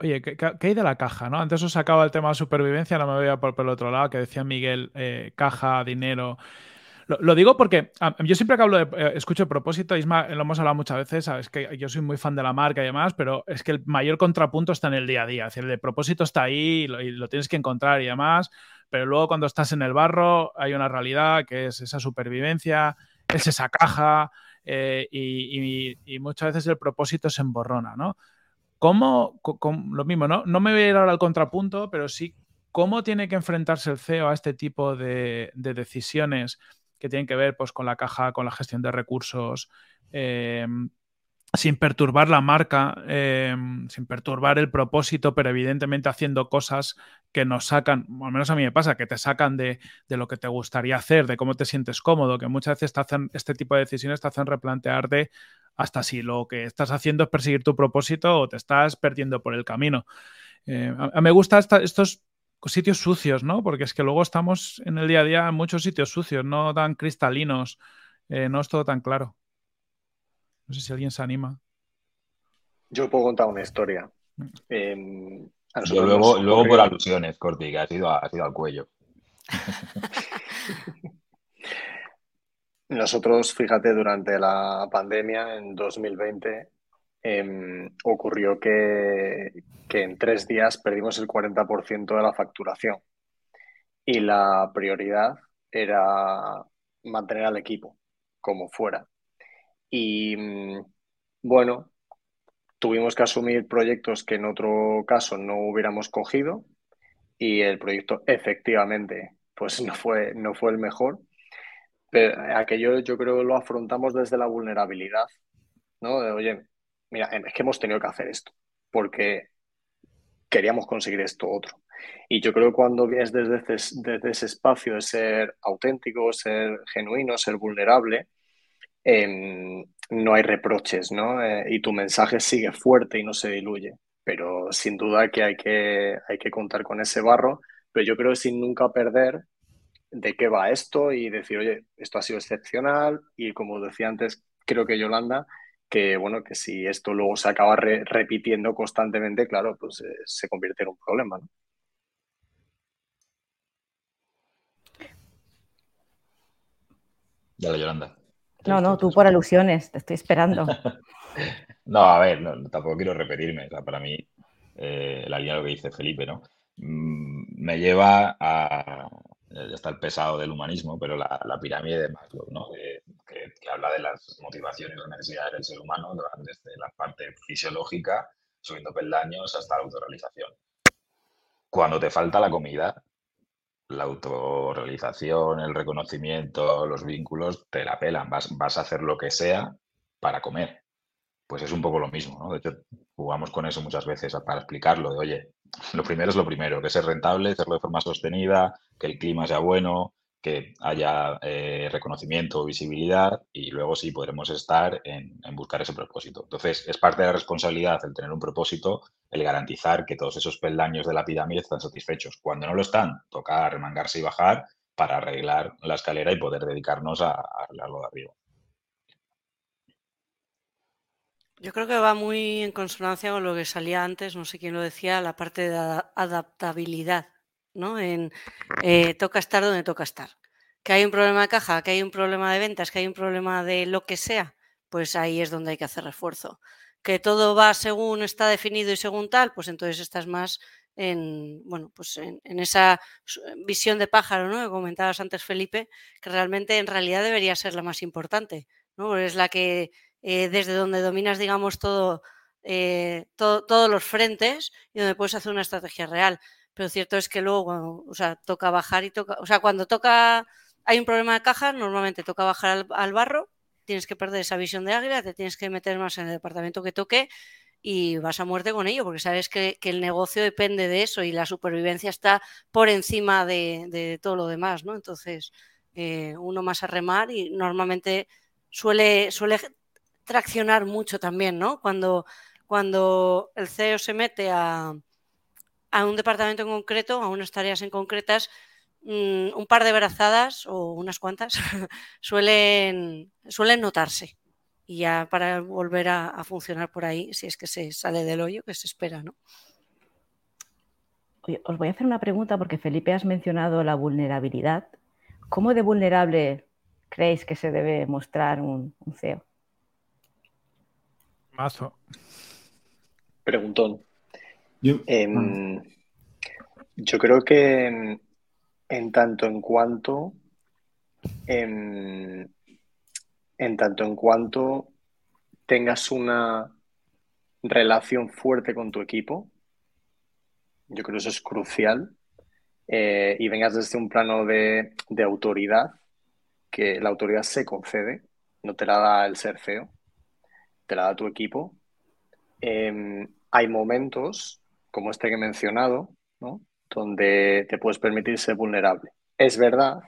oye, ¿qué, hay de la caja? ¿no? Antes os sacaba el tema de supervivencia, no me voy a por, el otro lado, que decía Miguel, eh, caja, dinero. Lo, digo porque yo siempre que hablo de, eh, escucho el propósito, Isma, lo hemos hablado muchas veces, sabes que yo soy muy fan de la marca y demás, pero es que el mayor contrapunto está en el día a día. Es decir, el propósito está ahí y lo, tienes que encontrar y demás, pero luego cuando estás en el barro hay una realidad que es esa supervivencia, es esa caja, eh, y, muchas veces el propósito se emborrona, ¿no? ¿Cómo, lo mismo, ¿no? No me voy a ir ahora al contrapunto, pero sí, ¿cómo tiene que enfrentarse el CEO a este tipo de, decisiones que tienen que ver pues, con la caja, con la gestión de recursos, eh, sin perturbar la marca, em, sin perturbar el propósito, pero evidentemente haciendo cosas que nos sacan, al menos a mí me pasa, que te sacan de, lo que te gustaría hacer, de cómo te sientes cómodo, que muchas veces te hacen, este tipo de decisiones te hacen replantearte hasta si lo que estás haciendo es perseguir tu propósito o te estás perdiendo por el camino. Eh, a, mí me gustan estos sitios sucios, ¿no? Porque es que luego estamos en el día a día en muchos sitios sucios, no tan cristalinos, eh, no es todo tan claro. No sé si alguien se anima. Yo puedo contar una historia. Em, luego, luego por alusiones, Corti, que ha sido, ha sido al cuello. Nosotros, fíjate, durante la pandemia en 2020 em, ocurrió que, que, en tres días perdimos el 40% de la facturación y la prioridad era mantener al equipo como fuera. Y mm, bueno, tuvimos que asumir proyectos que en otro caso no hubiéramos cogido y el proyecto efectivamente pues no fue, no fue el mejor. Pero aquello yo creo lo afrontamos desde la vulnerabilidad, ¿no? De, oye, mira, es que hemos tenido que hacer esto porque queríamos conseguir esto otro. Y yo creo que cuando vienes desde desde ese espacio de ser auténtico, ser genuino, ser vulnerable, Em, no hay reproches, ¿no? Eh, y tu mensaje sigue fuerte y no se diluye. Pero sin duda que hay, que hay que contar con ese barro, pero yo creo que sin nunca perder de qué va esto y decir, oye, esto ha sido excepcional y como decía antes, creo que Yolanda, que bueno, que si esto luego se acaba repitiendo constantemente, claro, pues eh, se convierte en un problema, ¿no? Dale, Yolanda. No, no, tú por alusiones, te estoy esperando. no, a ver, tampoco quiero repetirme. para mí, eh, la línea de lo que dice Felipe, ¿no? Mm, me lleva a. Ya está el pesado del humanismo, pero la, pirámide de Maslow, ¿no? que, habla de las motivaciones y necesidades del ser humano, desde la parte fisiológica, subiendo peldaños hasta la autorrealización. Cuando te falta la comida, la autorrealización, el reconocimiento, los vínculos, te la pelan, vas, vas a hacer lo que sea para comer. Pues es un poco lo mismo, ¿no? De hecho, jugamos con eso muchas veces para explicarlo, de oye, lo primero es lo primero, que ser rentable, hacerlo de forma sostenida, que el clima sea bueno, que haya eh, reconocimiento, visibilidad y luego sí podremos estar en, buscar ese propósito. Entonces, es parte de la responsabilidad el tener un propósito, el garantizar que todos esos peldaños de la pirámide están satisfechos. Cuando no lo están, toca remangarse y bajar para arreglar la escalera y poder dedicarnos a, a arreglarlo de arriba. Yo creo que va muy en consonancia con lo que salía antes, no sé quién lo decía, la parte de adaptabilidad ¿no? En eh, toca estar donde toca estar. Que hay un problema de caja, que hay un problema de ventas, que hay un problema de lo que sea, pues ahí es donde hay que hacer refuerzo. Que todo va según está definido y según tal, pues entonces estás más en, bueno, pues en, esa visión de pájaro, ¿no? Que comentabas antes, Felipe, que realmente en realidad debería ser la más importante, ¿no? Es la que eh, desde donde dominas, digamos, todo, eh, todos los frentes y donde puedes hacer una estrategia real. Pero cierto es que luego, o sea, toca bajar y toca, o sea, cuando toca, hay un problema de caja, normalmente toca bajar al, barro, tienes que perder esa visión de águila, te tienes que meter más en el departamento que toque y vas a muerte con ello, porque sabes que, el negocio depende de eso y la supervivencia está por encima de, todo lo demás, ¿no? Entonces, eh, uno más a remar y normalmente suele, suele traccionar mucho también, ¿no? Cuando, cuando el CEO se mete a, a un departamento en concreto, a unas tareas en concretas, mm, un par de brazadas o unas cuantas suelen, suelen notarse. Y ya para volver a, funcionar por ahí, si es que se sale del hoyo, que se espera, ¿no? os voy a hacer una pregunta porque Felipe has mencionado la vulnerabilidad. ¿Cómo de vulnerable creéis que se debe mostrar un CEO? Mazo. Preguntón. Em, yo, creo que en, tanto en cuanto en, tanto en cuanto tengas una relación fuerte con tu equipo, yo creo que eso es crucial, eh, y vengas desde un plano de, de, autoridad, que la autoridad se concede, no te la da el ser feo, te la da tu equipo. Em, hay momentos, como este que he mencionado, donde te puedes permitir ser vulnerable. Es verdad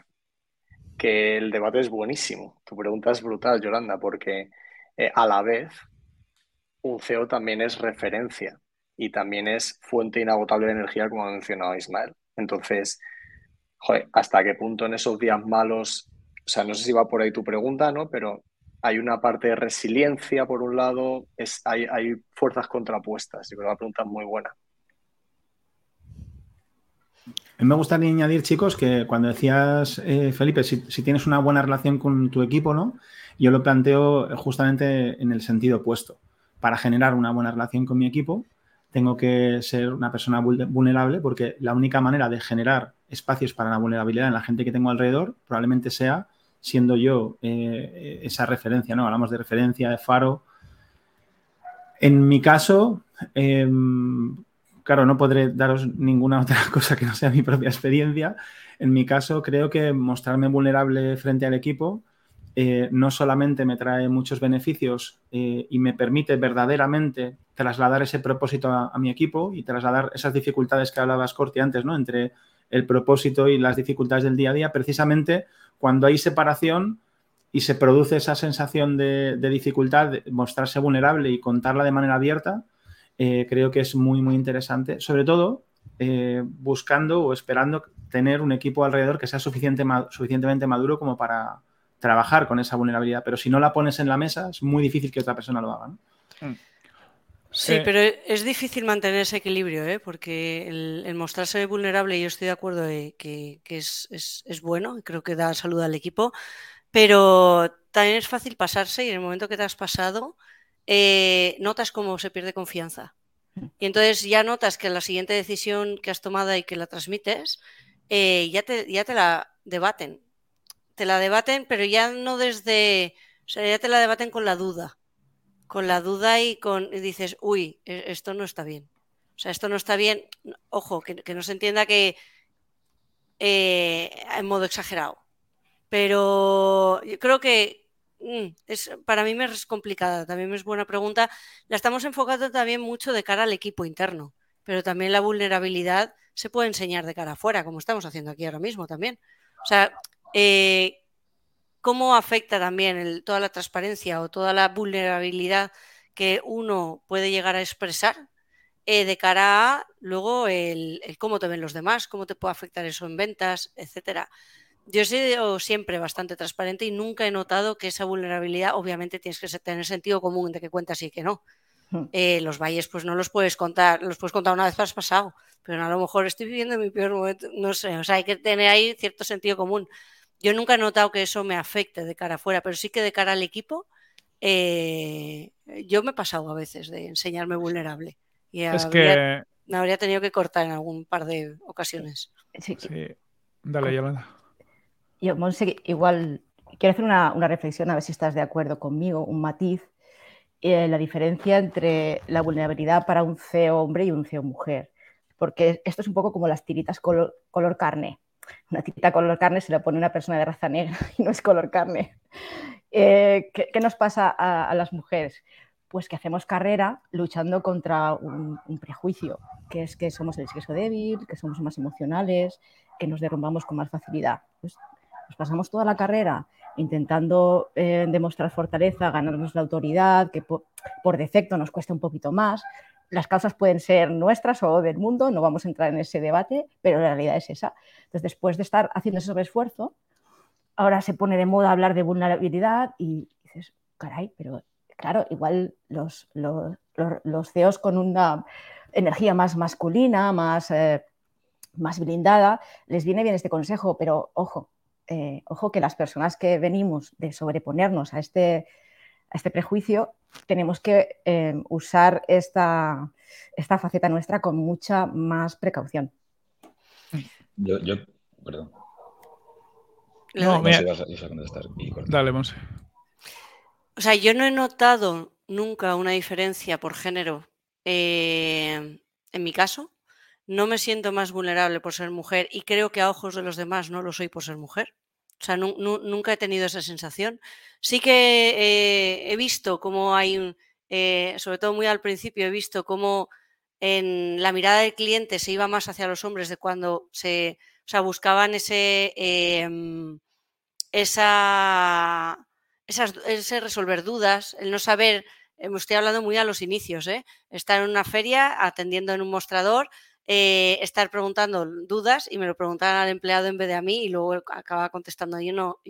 que el debate es buenísimo. Tu pregunta es brutal, Yolanda, porque eh, a la vez un CEO también es referencia y también es fuente inagotable de energía, como ha mencionado Ismael. Entonces, ¿hasta qué punto en esos días malos, o sea, no sé si va por ahí tu pregunta, ¿no? Pero hay una parte de resiliencia, por un lado, es, hay, fuerzas contrapuestas. Yo creo que la pregunta es muy buena. Me gustaría añadir, chicos, que cuando decías, eh, Felipe, si, tienes una buena relación con tu equipo, ¿no? Yo lo planteo justamente en el sentido opuesto. Para generar una buena relación con mi equipo, tengo que ser una persona vulnerable porque la única manera de generar espacios para la vulnerabilidad en la gente que tengo alrededor probablemente sea siendo yo eh, esa referencia, ¿no? Hablamos de referencia, de faro. En mi caso, em, claro, no podré daros ninguna otra cosa que no sea mi propia experiencia. En mi caso, creo que mostrarme vulnerable frente al equipo eh, no solamente me trae muchos beneficios eh, y me permite verdaderamente trasladar ese propósito a, mi equipo y trasladar esas dificultades que hablabas, Corti, antes, ¿no? Entre el propósito y las dificultades del día a día, precisamente cuando hay separación y se produce esa sensación de, dificultad, mostrarse vulnerable y contarla de manera abierta, eh, creo que es muy, muy interesante. Sobre todo, eh, buscando o esperando tener un equipo alrededor que sea suficiente, suficientemente maduro como para trabajar con esa vulnerabilidad. Pero si no la pones en la mesa, es muy difícil que otra persona lo haga. Mm. Sí, pero es difícil mantener ese equilibrio, ¿eh? porque el, mostrarse vulnerable, yo estoy de acuerdo que, es, es, bueno, creo que da salud al equipo, pero también es fácil pasarse y en el momento que te has pasado, eh, notas cómo se pierde confianza. Y entonces ya notas que la siguiente decisión que has tomado y que la transmites, eh, ya, te, ya te la debaten. Te la debaten, pero ya no desde, o sea, ya te la debaten con la duda con la duda y con dices, uy, e, esto no está bien. O sea, esto no está bien. Ojo, que, no se entienda que eh, en modo exagerado. Pero yo creo que mm, es, para mí me es complicada, también es buena pregunta. La estamos enfocando también mucho de cara al equipo interno, pero también la vulnerabilidad se puede enseñar de cara afuera, como estamos haciendo aquí ahora mismo también. O sea, eh, cómo afecta también toda la transparencia o toda la vulnerabilidad que uno puede llegar a expresar eh, de cara a luego el, cómo te ven los demás, cómo te puede afectar eso en ventas, etcétera. Yo he sido siempre bastante transparente y nunca he notado que esa vulnerabilidad, obviamente tienes que tener sentido común de que cuentas y que no, Hmm. Eh, los valles, pues no los puedes contar, los puedes contar una vez has pasado, pero a lo mejor estoy viviendo mi peor momento, no sé, o sea, hay que tener ahí cierto sentido común. Yo nunca he notado que eso me afecte de cara afuera, pero sí que de cara al equipo, eh, yo me he pasado a veces de enseñarme vulnerable. Y Es habría- que. me habría tenido que cortar en algún par de ocasiones. Sí. Dale, Yolanda. Yo, Monse, igual quiero hacer una, reflexión, a ver si estás de acuerdo conmigo, un matiz. eh, la diferencia entre la vulnerabilidad para un CEO hombre y un CEO mujer. Porque esto es un poco como las tiritas color, color carne. Una tirita color carne se la pone una persona de raza negra y no es color carne. Eh, ¿qué, nos pasa a, las mujeres? Pues que hacemos carrera luchando contra un, un prejuicio, que es que somos el sexo débil, que somos más emocionales, que nos derrumbamos con más facilidad. Pues pasamos toda la carrera intentando eh, demostrar fortaleza, ganarnos la autoridad, que por, defecto nos cuesta un poquito más. Las causas pueden ser nuestras o del mundo, no vamos a entrar en ese debate, pero la realidad es esa. Entonces, después de estar haciendo ese esfuerzo, ahora se pone de moda hablar de vulnerabilidad y dices, caray, pero claro, igual los, los, los, los CEOs con una energía más masculina, más, eh, más blindada, les viene bien este consejo, pero ojo, eh, ojo que las personas que venimos de sobreponernos a este, a este prejuicio, tenemos que eh, usar esta, esta, faceta nuestra con mucha más precaución. Yo, yo perdón. No, no mira. sé, vas a, vas a contestar. y corto. Dale, Monse. O sea, yo no he notado nunca una diferencia por género eh, en mi caso. No me siento más vulnerable por ser mujer y creo que a ojos de los demás no lo soy por ser mujer. O sea, nu nu nunca he tenido esa sensación. Sí que eh, he visto cómo hay, eh, sobre todo muy al principio, he visto cómo en la mirada del cliente se iba más hacia los hombres de cuando se, o sea, buscaban ese, eh, esa, esas, ese resolver dudas, el no saber, me estoy hablando muy a los inicios, ¿eh? estar en una feria atendiendo en un mostrador eh, estar preguntando dudas y me lo preguntaban al empleado en vez de a mí y luego acababa contestando yo, no,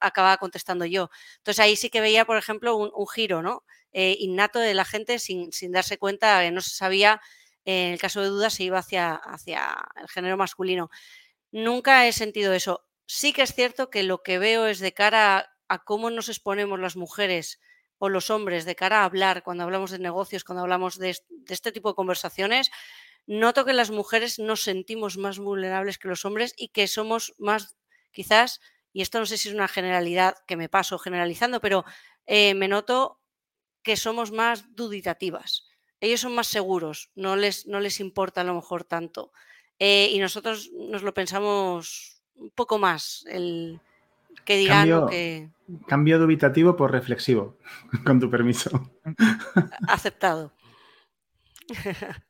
acababa contestando yo. Entonces ahí sí que veía, por ejemplo, un, giro ¿no? Eh, innato de la gente sin, sin darse cuenta, eh, no se sabía, en el caso de dudas se iba hacia, hacia el género masculino. Nunca he sentido eso. Sí que es cierto que lo que veo es de cara a, cómo nos exponemos las mujeres o los hombres de cara a hablar, cuando hablamos de negocios, cuando hablamos de este tipo de conversaciones, noto que las mujeres nos sentimos más vulnerables que los hombres y que somos más, quizás, y esto no sé si es una generalidad que me paso generalizando, pero eh, me noto que somos más duditativas. Ellos son más seguros, no les, no les importa a lo mejor tanto. Eh, y nosotros nos lo pensamos un poco más, el que dirán Cambio, que... cambio dubitativo por reflexivo, con tu permiso. Aceptado.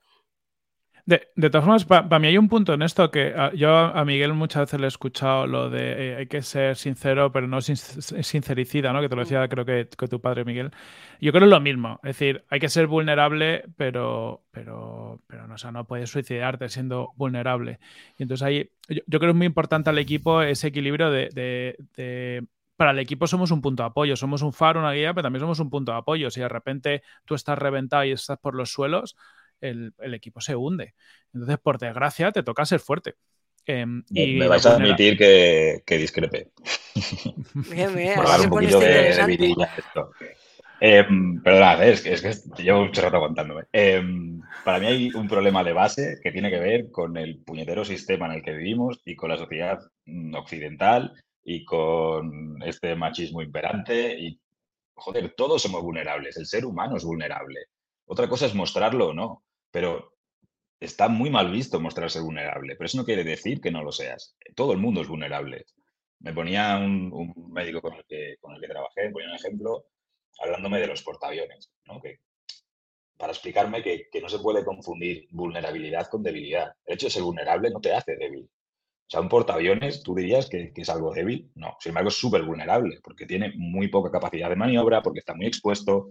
De, de, todas formas, para pa mí hay un punto en esto que a, yo a Miguel muchas veces le he escuchado lo de eh, hay que ser sincero, pero no sin, sincericida, ¿no? Que te lo decía creo que, que, tu padre Miguel. Yo creo lo mismo, es decir, hay que ser vulnerable, pero, pero, pero no, o sea, no puedes suicidarte siendo vulnerable. Y entonces ahí yo, yo creo que es muy importante al equipo ese equilibrio de, de, de para el equipo somos un punto de apoyo, somos un faro, una guía, pero también somos un punto de apoyo. Si de repente tú estás reventado y estás por los suelos, el, el, equipo se hunde. Entonces, por desgracia, te toca ser fuerte. Eh, y me vais a admitir que, que discrepe. Bien, bien. Por dar un poquito de, de vidilla esto. Eh, perdonad, es que, es que llevo mucho rato aguantándome. Eh, para mí hay un problema de base que tiene que ver con el puñetero sistema en el que vivimos y con la sociedad occidental y con este machismo imperante y, joder, todos somos vulnerables, el ser humano es vulnerable. Otra cosa es mostrarlo o no, pero está muy mal visto mostrarse vulnerable, pero eso no quiere decir que no lo seas. Todo el mundo es vulnerable. Me ponía un, médico con el, que, con el que trabajé, ponía un ejemplo hablándome de los portaaviones, ¿no? que, para explicarme que, que, no se puede confundir vulnerabilidad con debilidad. El hecho de ser vulnerable no te hace débil. O sea, un portaaviones, ¿tú dirías que, que es algo débil? No, sin embargo es súper vulnerable porque tiene muy poca capacidad de maniobra, porque está muy expuesto,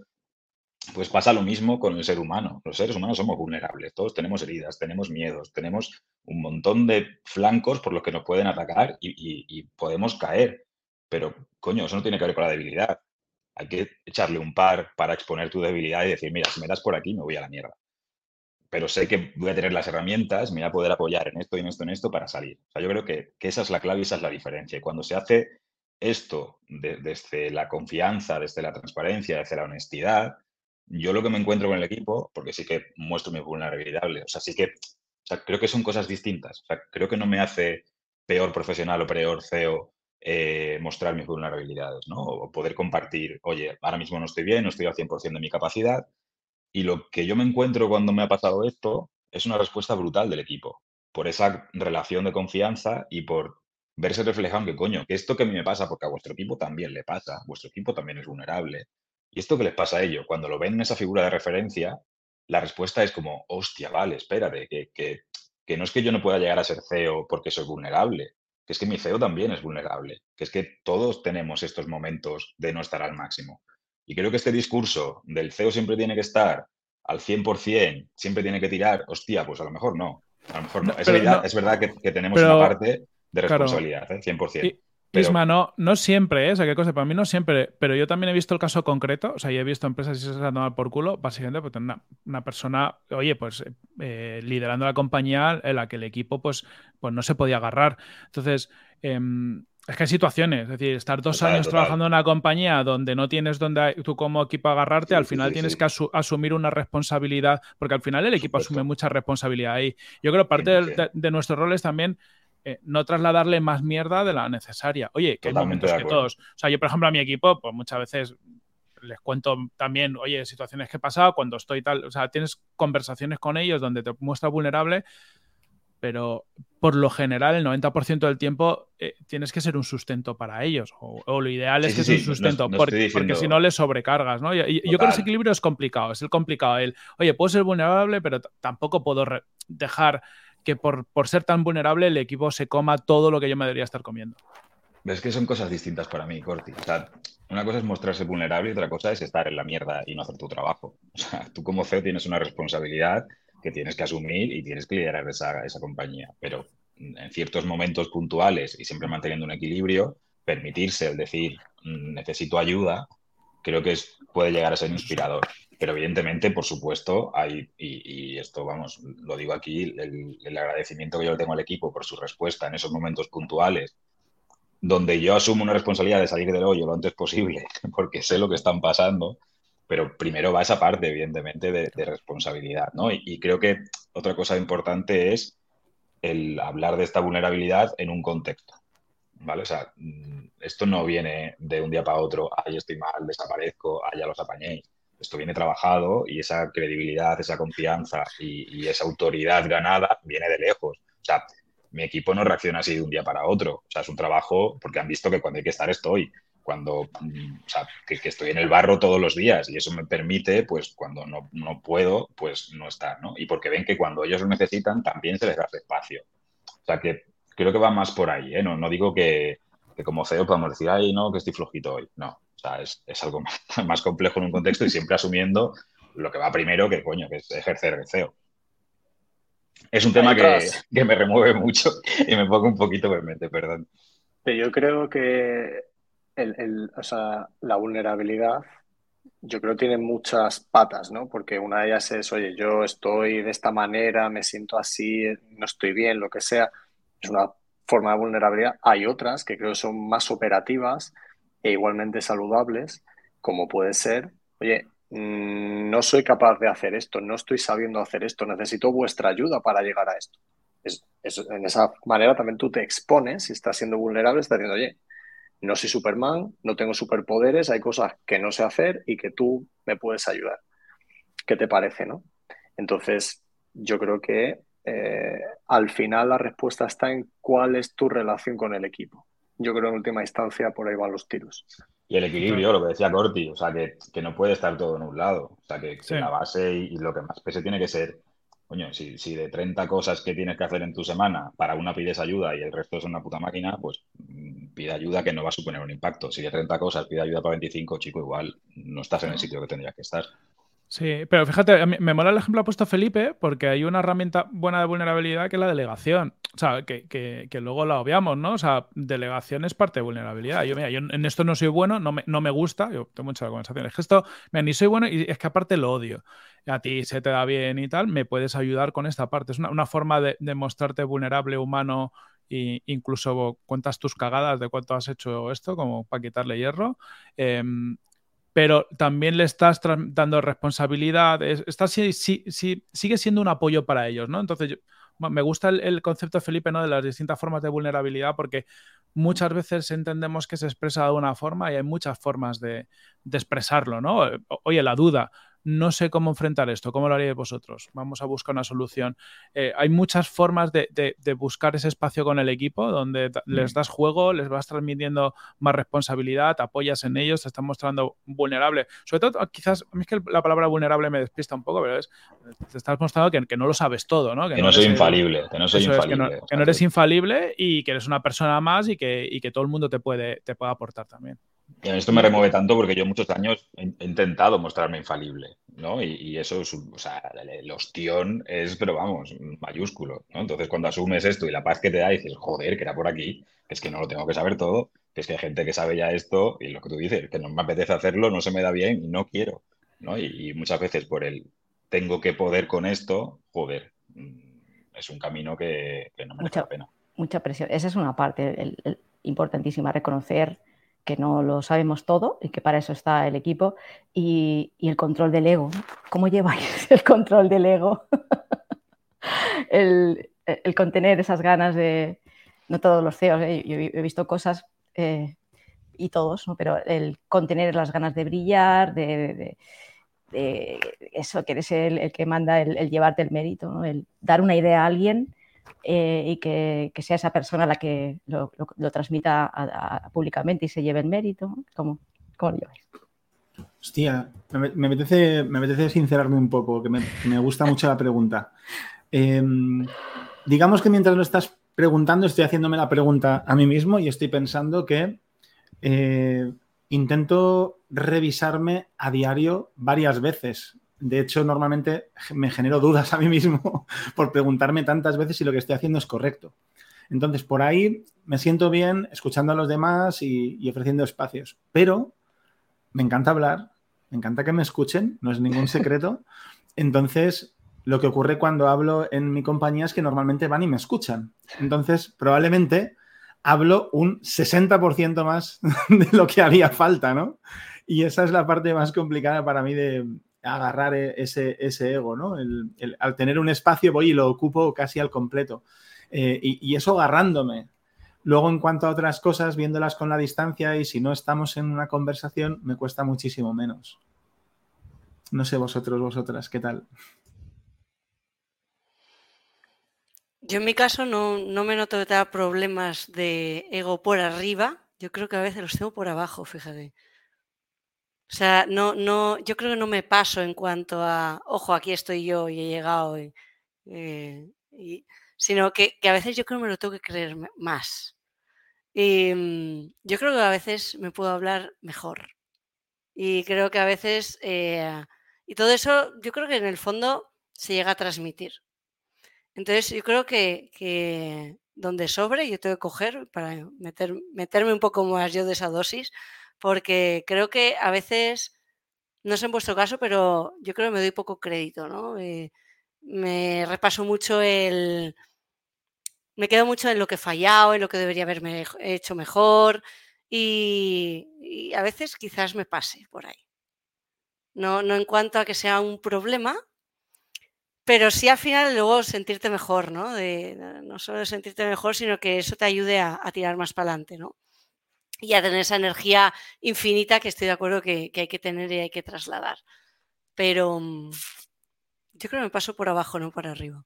pues pasa lo mismo con el ser humano. Los seres humanos somos vulnerables, todos tenemos heridas, tenemos miedos, tenemos un montón de flancos por los que nos pueden atacar y, y, y, podemos caer. Pero, coño, eso no tiene que ver con la debilidad. hay que echarle un par para exponer tu debilidad y decir, mira, si me das por aquí, me voy a la mierda. Pero sé que voy a tener las herramientas, me voy a poder apoyar en esto y en esto, en esto para salir. O sea, yo creo que, esa es la clave y esa es la diferencia. Y cuando se hace esto desde la confianza, desde la transparencia, desde la honestidad, yo lo que me encuentro con el equipo, porque sí que muestro mi vulnerabilidad, o sea, sí que, creo que son cosas distintas. Creo que no me hace peor profesional o peor CEO eh, mostrar mis vulnerabilidades, ¿no? O poder compartir, oye, ahora mismo no estoy bien, no estoy al 100% de mi capacidad. Y lo que yo me encuentro cuando me ha pasado esto es una respuesta brutal del equipo, por esa relación de confianza y por verse reflejado en que, coño, que esto que a mí me pasa, porque a vuestro equipo también le pasa, vuestro equipo también es vulnerable. Y esto que les pasa a ellos, cuando lo ven en esa figura de referencia, la respuesta es como, hostia, vale, espérate, que, que, que no es que yo no pueda llegar a ser CEO porque soy vulnerable, que es que mi CEO también es vulnerable, que es que todos tenemos estos momentos de no estar al máximo. Y creo que este discurso del CEO siempre tiene que estar al 100%, siempre tiene que tirar, hostia, pues a lo mejor no. A lo mejor no. Es, verdad, que, tenemos una parte de responsabilidad, ¿eh? 100%. Isma, no, no siempre, ¿eh? o sea, qué cosa, para mí no siempre, pero yo también he visto el caso concreto, o sea, yo he visto empresas y se han tomado por culo, básicamente, pues una, una persona, oye, pues eh, liderando la compañía en la que el equipo, pues, pues no se podía agarrar. Entonces, em, es que hay situaciones, es decir, estar dos años trabajando en una compañía donde no tienes donde tú como equipo agarrarte, al final tienes que asumir una responsabilidad, porque al final el equipo asume mucha responsabilidad ahí. Yo creo que parte de, de, nuestros roles también eh, no trasladarle más mierda de la necesaria. Oye, que hay momentos que todos. O sea, yo, por ejemplo, a mi equipo, pues muchas veces les cuento también, oye, situaciones que he pasado cuando estoy tal. O sea, tienes conversaciones con ellos donde te muestras vulnerable, pero por lo general, el 90% del tiempo eh, tienes que ser un sustento para ellos. O, lo ideal es que sea un sustento, porque, si no les sobrecargas, ¿no? Y, yo creo que ese equilibrio es complicado, es el complicado. El, oye, puedo ser vulnerable, pero tampoco puedo dejar que por, por, ser tan vulnerable el equipo se coma todo lo que yo me debería estar comiendo. Ves que son cosas distintas para mí, Corti. O sea, una cosa es mostrarse vulnerable y otra cosa es estar en la mierda y no hacer tu trabajo. O sea, tú como CEO tienes una responsabilidad que tienes que asumir y tienes que liderar esa, esa compañía. Pero en ciertos momentos puntuales y siempre manteniendo un equilibrio, permitirse el decir mm, necesito ayuda, creo que es, puede llegar a ser inspirador. Pero evidentemente, por supuesto, hay, y, esto, vamos, lo digo aquí, el, agradecimiento que yo le tengo al equipo por su respuesta en esos momentos puntuales, donde yo asumo una responsabilidad de salir del hoyo lo antes posible, porque sé lo que están pasando, pero primero va esa parte, evidentemente, de, responsabilidad, ¿no? Y, creo que otra cosa importante es el hablar de esta vulnerabilidad en un contexto, ¿vale? O sea, mm, esto no viene de un día para otro, ay, estoy mal, desaparezco, ay, ya los apañéis esto viene trabajado y esa credibilidad, esa confianza y, esa autoridad ganada viene de lejos. O sea, mi equipo no reacciona así de un día para otro. O sea, es un trabajo porque han visto que cuando hay que estar estoy. Cuando, mm, o sea, que, estoy en el barro todos los días y eso me permite, pues cuando no, no, puedo, pues no estar, ¿no? Y porque ven que cuando ellos lo necesitan también se les da espacio. O sea, que creo que va más por ahí, ¿eh? No, no digo que, que como CEO podamos decir, ay, no, que estoy flojito hoy. No, o sea, es, algo más, complejo en un contexto y siempre asumiendo lo que va primero, que coño, que es ejercer el CEO. Es un tema que, me remueve mucho y me pongo un poquito mente, perdón. yo creo que la vulnerabilidad, yo creo que tiene muchas patas, ¿no? Porque una de ellas es, oye, yo estoy de esta manera, me siento así, no estoy bien, lo que sea. Es una forma de vulnerabilidad. Hay otras que creo que son más operativas, e igualmente saludables, como puede ser, oye, mm, no soy capaz de hacer esto, no estoy sabiendo hacer esto, necesito vuestra ayuda para llegar a esto. Es, en esa manera también tú te expones, si estás siendo vulnerable, estás diciendo, oye, no soy Superman, no tengo superpoderes, hay cosas que no sé hacer y que tú me puedes ayudar. ¿Qué te parece, no? Entonces, yo creo que eh, al final la respuesta está en cuál es tu relación con el equipo yo creo en última instancia por ahí van los tiros. Y el equilibrio, lo que decía Corti, o sea, que, que no puede estar todo en un lado. O sea, que, la base y, lo que más pese tiene que ser, coño, si, si, de 30 cosas que tienes que hacer en tu semana, para una pides ayuda y el resto es una puta máquina, pues mm, pide ayuda que no va a suponer un impacto. Si de 30 cosas pide ayuda para 25, chico, igual no estás en el sitio que tendrías que estar. Sí, pero fíjate, me mola el ejemplo que ha puesto Felipe porque hay una herramienta buena de vulnerabilidad que es la delegación. O sea, que, luego la obviamos, ¿no? O sea, delegación es parte de vulnerabilidad. Yo, mira, yo en esto no soy bueno, no me, no me gusta, yo tengo muchas conversaciones. Es que esto, mira, ni soy bueno y es que aparte lo odio. A ti se te da bien y tal, me puedes ayudar con esta parte. Es una, forma de, mostrarte vulnerable, humano e incluso cuentas tus cagadas de cuánto has hecho esto, como para quitarle hierro. Em, pero también le estás dando responsabilidad, estás, sí, sí, sigue siendo un apoyo para ellos, ¿no? Entonces, yo, me gusta el, concepto, Felipe, ¿no? de las distintas formas de vulnerabilidad, porque muchas veces entendemos que se expresa de una forma y hay muchas formas de, de expresarlo, ¿no? Oye, la duda, no sé cómo enfrentar esto, ¿cómo lo haríais vosotros? Vamos a buscar una solución. Eh, hay muchas formas de, buscar ese espacio con el equipo donde les mm. das juego, les vas transmitiendo más responsabilidad, te apoyas en ellos, te están mostrando vulnerable. Sobre todo, quizás, a mí es que la palabra vulnerable me despista un poco, pero es, te estás mostrando que, no lo sabes todo, ¿no? Que, no, soy infalible, que no soy infalible. que, no, eres infalible y que eres una persona más y que, y que todo el mundo te puede, te puede aportar también. Esto me remueve tanto porque yo muchos años he, intentado mostrarme infalible, ¿no? Y, eso, es, o sea, el ostión es, pero vamos, mayúsculo, ¿no? Entonces cuando asumes esto y la paz que te da, dices, joder, que era por aquí, que es que no lo tengo que saber todo, que es que hay gente que sabe ya esto y lo que tú dices, que no me apetece hacerlo, no se me da bien y no quiero, ¿no? Y, muchas veces por el tengo que poder con esto, joder, mm, es un camino que, no me mucha, la pena. Mucha presión. Esa es una parte importantísima, reconocer que no lo sabemos todo y que para eso está el equipo, y, el control del ego. ¿Cómo lleváis el control del ego? el, contener esas ganas de, no todos los CEOs, ¿eh? yo he visto cosas eh, y todos, pero el contener las ganas de brillar, de, eso, que eres el, que manda, el, llevarte el mérito, el dar una idea a alguien eh, y que, sea esa persona la que lo, transmita públicamente y se lleve el mérito. ¿Cómo, cómo lo lleváis? Hostia, me, me, apetece, me apetece sincerarme un poco, que me, gusta mucho la pregunta. Em, digamos que mientras lo estás preguntando, estoy haciéndome la pregunta a mí mismo y estoy pensando que eh, intento revisarme a diario varias veces de hecho, normalmente me genero dudas a mí mismo por preguntarme tantas veces si lo que estoy haciendo es correcto. Entonces, por ahí me siento bien escuchando a los demás y, ofreciendo espacios. Pero me encanta hablar, me encanta que me escuchen, no es ningún secreto. Entonces, lo que ocurre cuando hablo en mi compañía es que normalmente van y me escuchan. Entonces, probablemente hablo un 60% más de lo que haría falta, ¿no? Y esa es la parte más complicada para mí de, agarrar e-, ese, ego, ¿no? al tener un espacio voy y lo ocupo casi al completo. Eh, y, eso agarrándome. Luego, en cuanto a otras cosas, viéndolas con la distancia y si no estamos en una conversación, me cuesta muchísimo menos. No sé vosotros, vosotras, ¿qué tal? Yo en mi caso no, no me noto problemas de ego por arriba. Yo creo que a veces los tengo por abajo, fíjate. O sea, no, no, yo creo que no me paso en cuanto a, ojo, aquí estoy yo y he llegado, eh, sino que, a veces yo creo que me lo tengo que creer más. Y mm, yo creo que a veces me puedo hablar mejor. Y creo que a veces, eh, y todo eso, yo creo que en el fondo se llega a transmitir. Entonces, yo creo que, que donde sobre, yo tengo que coger para meter, meterme un poco más yo de esa dosis porque creo que a veces, no sé en vuestro caso, pero yo creo que me doy poco crédito, ¿no? Eh, me repaso mucho el... Me quedo mucho en lo que he fallado, en lo que debería haberme hecho mejor y, a veces quizás me pase por ahí. No, no en cuanto a que sea un problema, pero sí al final luego sentirte mejor, ¿no? De, no solo sentirte mejor, sino que eso te ayude a, a tirar más para adelante, ¿no? Y a tener esa energía infinita que estoy de acuerdo que, hay que tener y hay que trasladar. Pero mm, yo creo que me paso por abajo, no por arriba.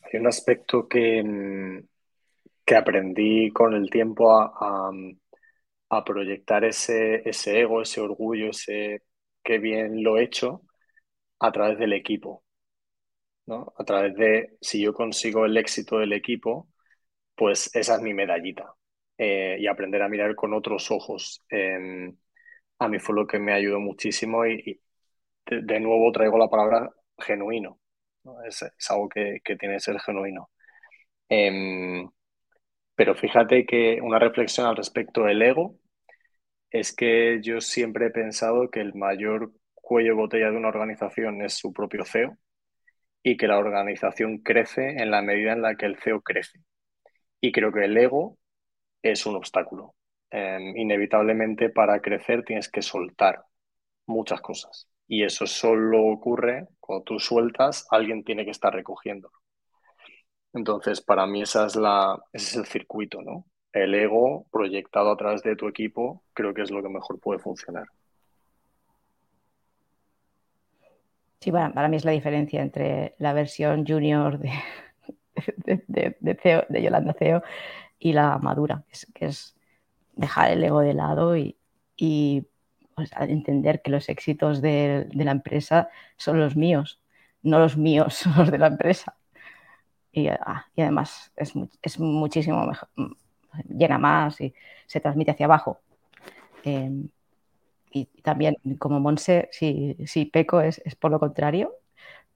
Hay un aspecto que, mm, que aprendí con el tiempo a, proyectar ese, ese, ego, ese orgullo, ese qué bien lo he hecho a través del equipo. ¿no? A través de si yo consigo el éxito del equipo, pues esa es mi medallita. Eh, y aprender a mirar con otros ojos. a mí fue lo que me ayudó muchísimo y, de, nuevo traigo la palabra genuino. Es, algo que, tiene que ser genuino. Em, pero fíjate que una reflexión al respecto del ego es que yo siempre he pensado que el mayor cuello botella de una organización es su propio CEO y que la organización crece en la medida en la que el CEO crece. Y creo que el ego es un obstáculo. Em, inevitablemente para crecer tienes que soltar muchas cosas. Y eso solo ocurre cuando tú sueltas, alguien tiene que estar recogiendo. Entonces, para mí esa es la, ese es el circuito, ¿no? El ego proyectado a través de tu equipo creo que es lo que mejor puede funcionar. Sí, para mí es la diferencia entre la versión junior de, de, de, de Yolanda CEO y la madura, que es, dejar el ego de lado y, y pues, entender que los éxitos de, la empresa son los míos, no los míos los de la empresa. Y, ah, además es, muchísimo mejor, llena más y se transmite hacia abajo. Em, y también, como Monse, si, si peco es, por lo contrario,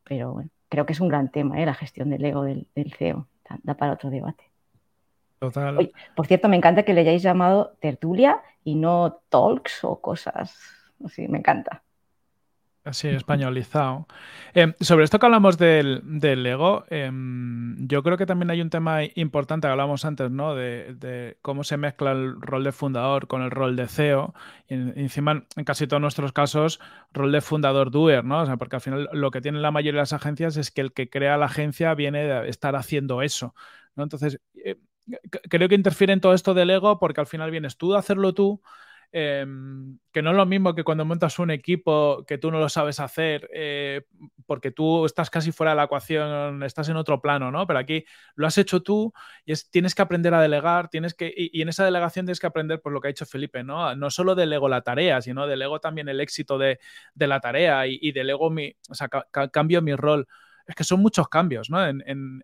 pero bueno, creo que es un gran tema, ¿eh? la gestión del ego del, del CEO. Da para otro debate. Total. por cierto, me encanta que le hayáis llamado tertulia y no talks o cosas. así, me encanta. Así, españolizado. Em, sobre esto que hablamos del, del ego, em, yo creo que también hay un tema importante que hablamos antes, ¿no? De, cómo se mezcla el rol de fundador con el rol de CEO. Encima, en casi todos nuestros casos, rol de fundador doer, ¿no? O sea, porque al final lo que tienen la mayoría de las agencias es que el que crea la agencia viene de estar haciendo eso. Entonces, eh, creo que interfiere en todo esto del ego porque al final vienes tú a hacerlo tú, em, que no es lo mismo que cuando montas un equipo que tú no lo sabes hacer eh, porque tú estás casi fuera de la ecuación, estás en otro plano, ¿no? Pero aquí lo has hecho tú y es, tienes que aprender a delegar, tienes que, y, en esa delegación tienes que aprender por lo que ha dicho Felipe, ¿no? No solo delego la tarea, sino delego también el éxito de, la tarea y, y delego mi, o sea, cambio mi rol es que son muchos cambios, ¿no? En,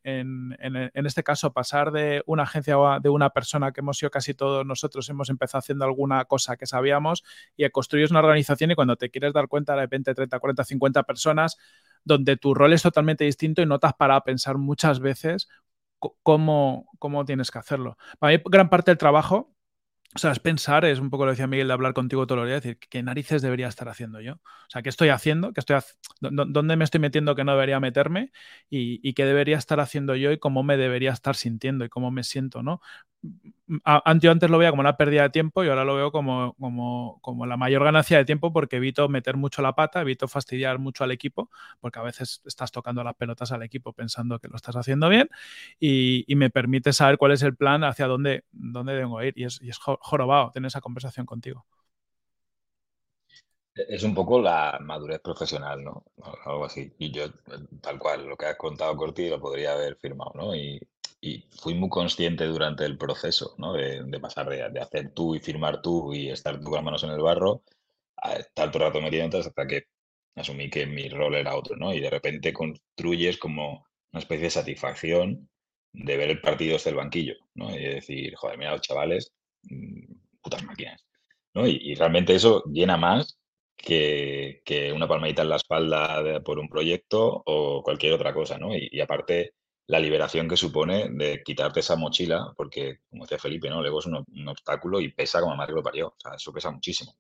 este caso, pasar de una agencia o de una persona que hemos sido casi todos nosotros, hemos empezado haciendo alguna cosa que sabíamos y a construir una organización y cuando te quieres dar cuenta de repente 30, 40, 50 personas donde tu rol es totalmente distinto y no te has parado a pensar muchas veces cómo, cómo tienes que hacerlo. Para mí, gran parte del trabajo o sea, es pensar, es un poco lo decía Miguel de hablar contigo todos los días, decir, ¿qué narices debería estar haciendo yo? O sea, ¿qué estoy haciendo? ¿Qué estoy ¿Dónde me estoy metiendo que no debería meterme? Y, qué debería estar haciendo yo y cómo me debería estar sintiendo y cómo me siento, ¿no? Antes lo veía como una pérdida de tiempo y ahora lo veo como, como, como, la mayor ganancia de tiempo porque evito meter mucho la pata, evito fastidiar mucho al equipo, porque a veces estás tocando las pelotas al equipo pensando que lo estás haciendo bien y, me permite saber cuál es el plan hacia dónde, dónde debo ir. Y es, jorobado tener esa conversación contigo. Es un poco la madurez profesional, ¿no? Algo así. Y yo, tal cual, lo que has contado, Corti, lo podría haber firmado, ¿no? Y, y fui muy consciente durante el proceso, ¿no? De, pasar de, hacer tú y firmar tú y estar tú con las manos en el barro a estar todo el rato metido hasta que asumí que mi rol era otro, ¿no? Y de repente construyes como una especie de satisfacción de ver el partido desde el banquillo, ¿no? Y decir, joder, mira los chavales, mm, putas máquinas, ¿no? Y, realmente eso llena más que, una palmadita en la espalda por un proyecto o cualquier otra cosa, ¿no? y aparte la liberación que supone de quitarte esa mochila, porque, como decía Felipe, ¿no? El ego es un, obstáculo y pesa como madre que lo parió. O sea, eso pesa muchísimo.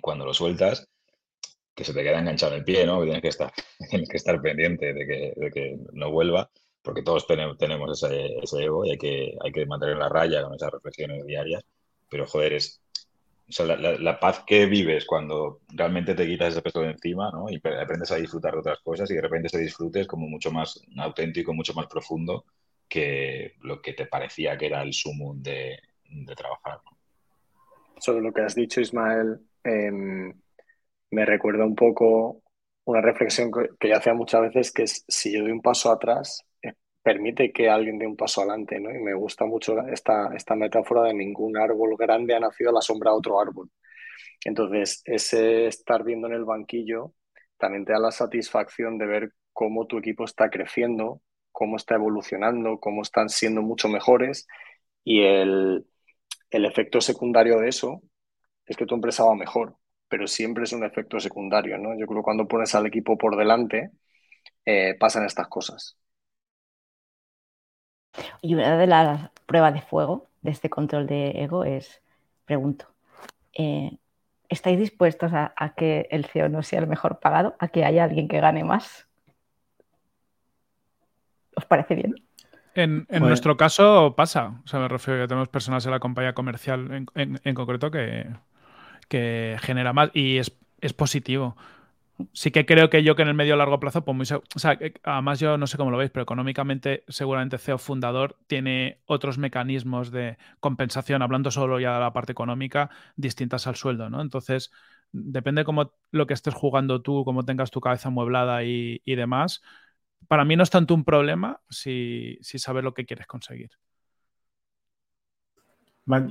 Cuando lo sueltas, que se te queda enganchado en el pie, ¿no? tienes que estar, tienes que estar pendiente de que, que no vuelva, porque todos tenemos, tenemos ese, ese, ego y hay que, hay que mantener la raya con esas reflexiones diarias. Pero, joder, es, o sea, la, paz que vives cuando realmente te quitas ese peso de encima ¿no? y aprendes a disfrutar de otras cosas y de repente ese disfrute es como mucho más auténtico, mucho más profundo que lo que te parecía que era el sumum de, trabajar. Sobre lo que has dicho, Ismael, em, me recuerda un poco una reflexión que, que yo hacía muchas veces, que es si yo doy un paso atrás, permite que alguien dé un paso adelante, ¿no? Y me gusta mucho esta, esta metáfora de ningún árbol grande ha nacido a la sombra de otro árbol. Entonces, ese estar viendo en el banquillo también te da la satisfacción de ver cómo tu equipo está creciendo, cómo está evolucionando, cómo están siendo mucho mejores y el, el efecto secundario de eso es que tu empresa va mejor, pero siempre es un efecto secundario, ¿no? Yo creo que cuando pones al equipo por delante, eh, pasan estas cosas. Y una de las pruebas de fuego de este control de ego es, pregunto, eh, ¿estáis dispuestos a, que el CEO no sea el mejor pagado? ¿A que haya alguien que gane más? ¿Os parece bien? En, Pues nuestro caso pasa. O sea, me refiero a que tenemos personas en la compañía comercial en, en- en concreto que, que genera más y es, es positivo. Sí que creo que yo que en el medio largo plazo, pues muy o sea, que además yo no sé cómo lo veis, pero económicamente seguramente CEO fundador tiene otros mecanismos de compensación, hablando solo ya de la parte económica, distintas al sueldo, ¿no? Entonces, depende cómo lo que estés jugando tú, cómo tengas tu cabeza amueblada y, demás. Para mí no es tanto un problema si, si sabes lo que quieres conseguir.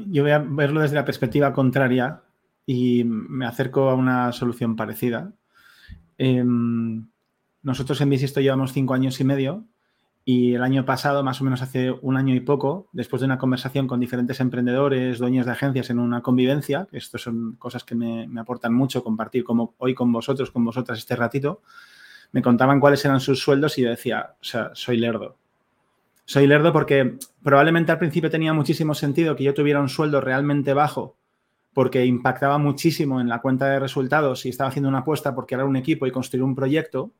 Yo voy a verlo desde la perspectiva contraria y me acerco a una solución parecida. Em, nosotros en Bisisto llevamos cinco años y medio y el año pasado, más o menos hace un año y poco, después de una conversación con diferentes emprendedores, dueños de agencias en una convivencia, que esto son cosas que me, me aportan mucho compartir como hoy con vosotros, con vosotras este ratito, me contaban cuáles eran sus sueldos y yo decía, o sea, soy lerdo. Soy lerdo porque probablemente al principio tenía muchísimo sentido que yo tuviera un sueldo realmente bajo porque impactaba muchísimo en la cuenta de resultados y estaba haciendo una apuesta por crear un equipo y construir un proyecto.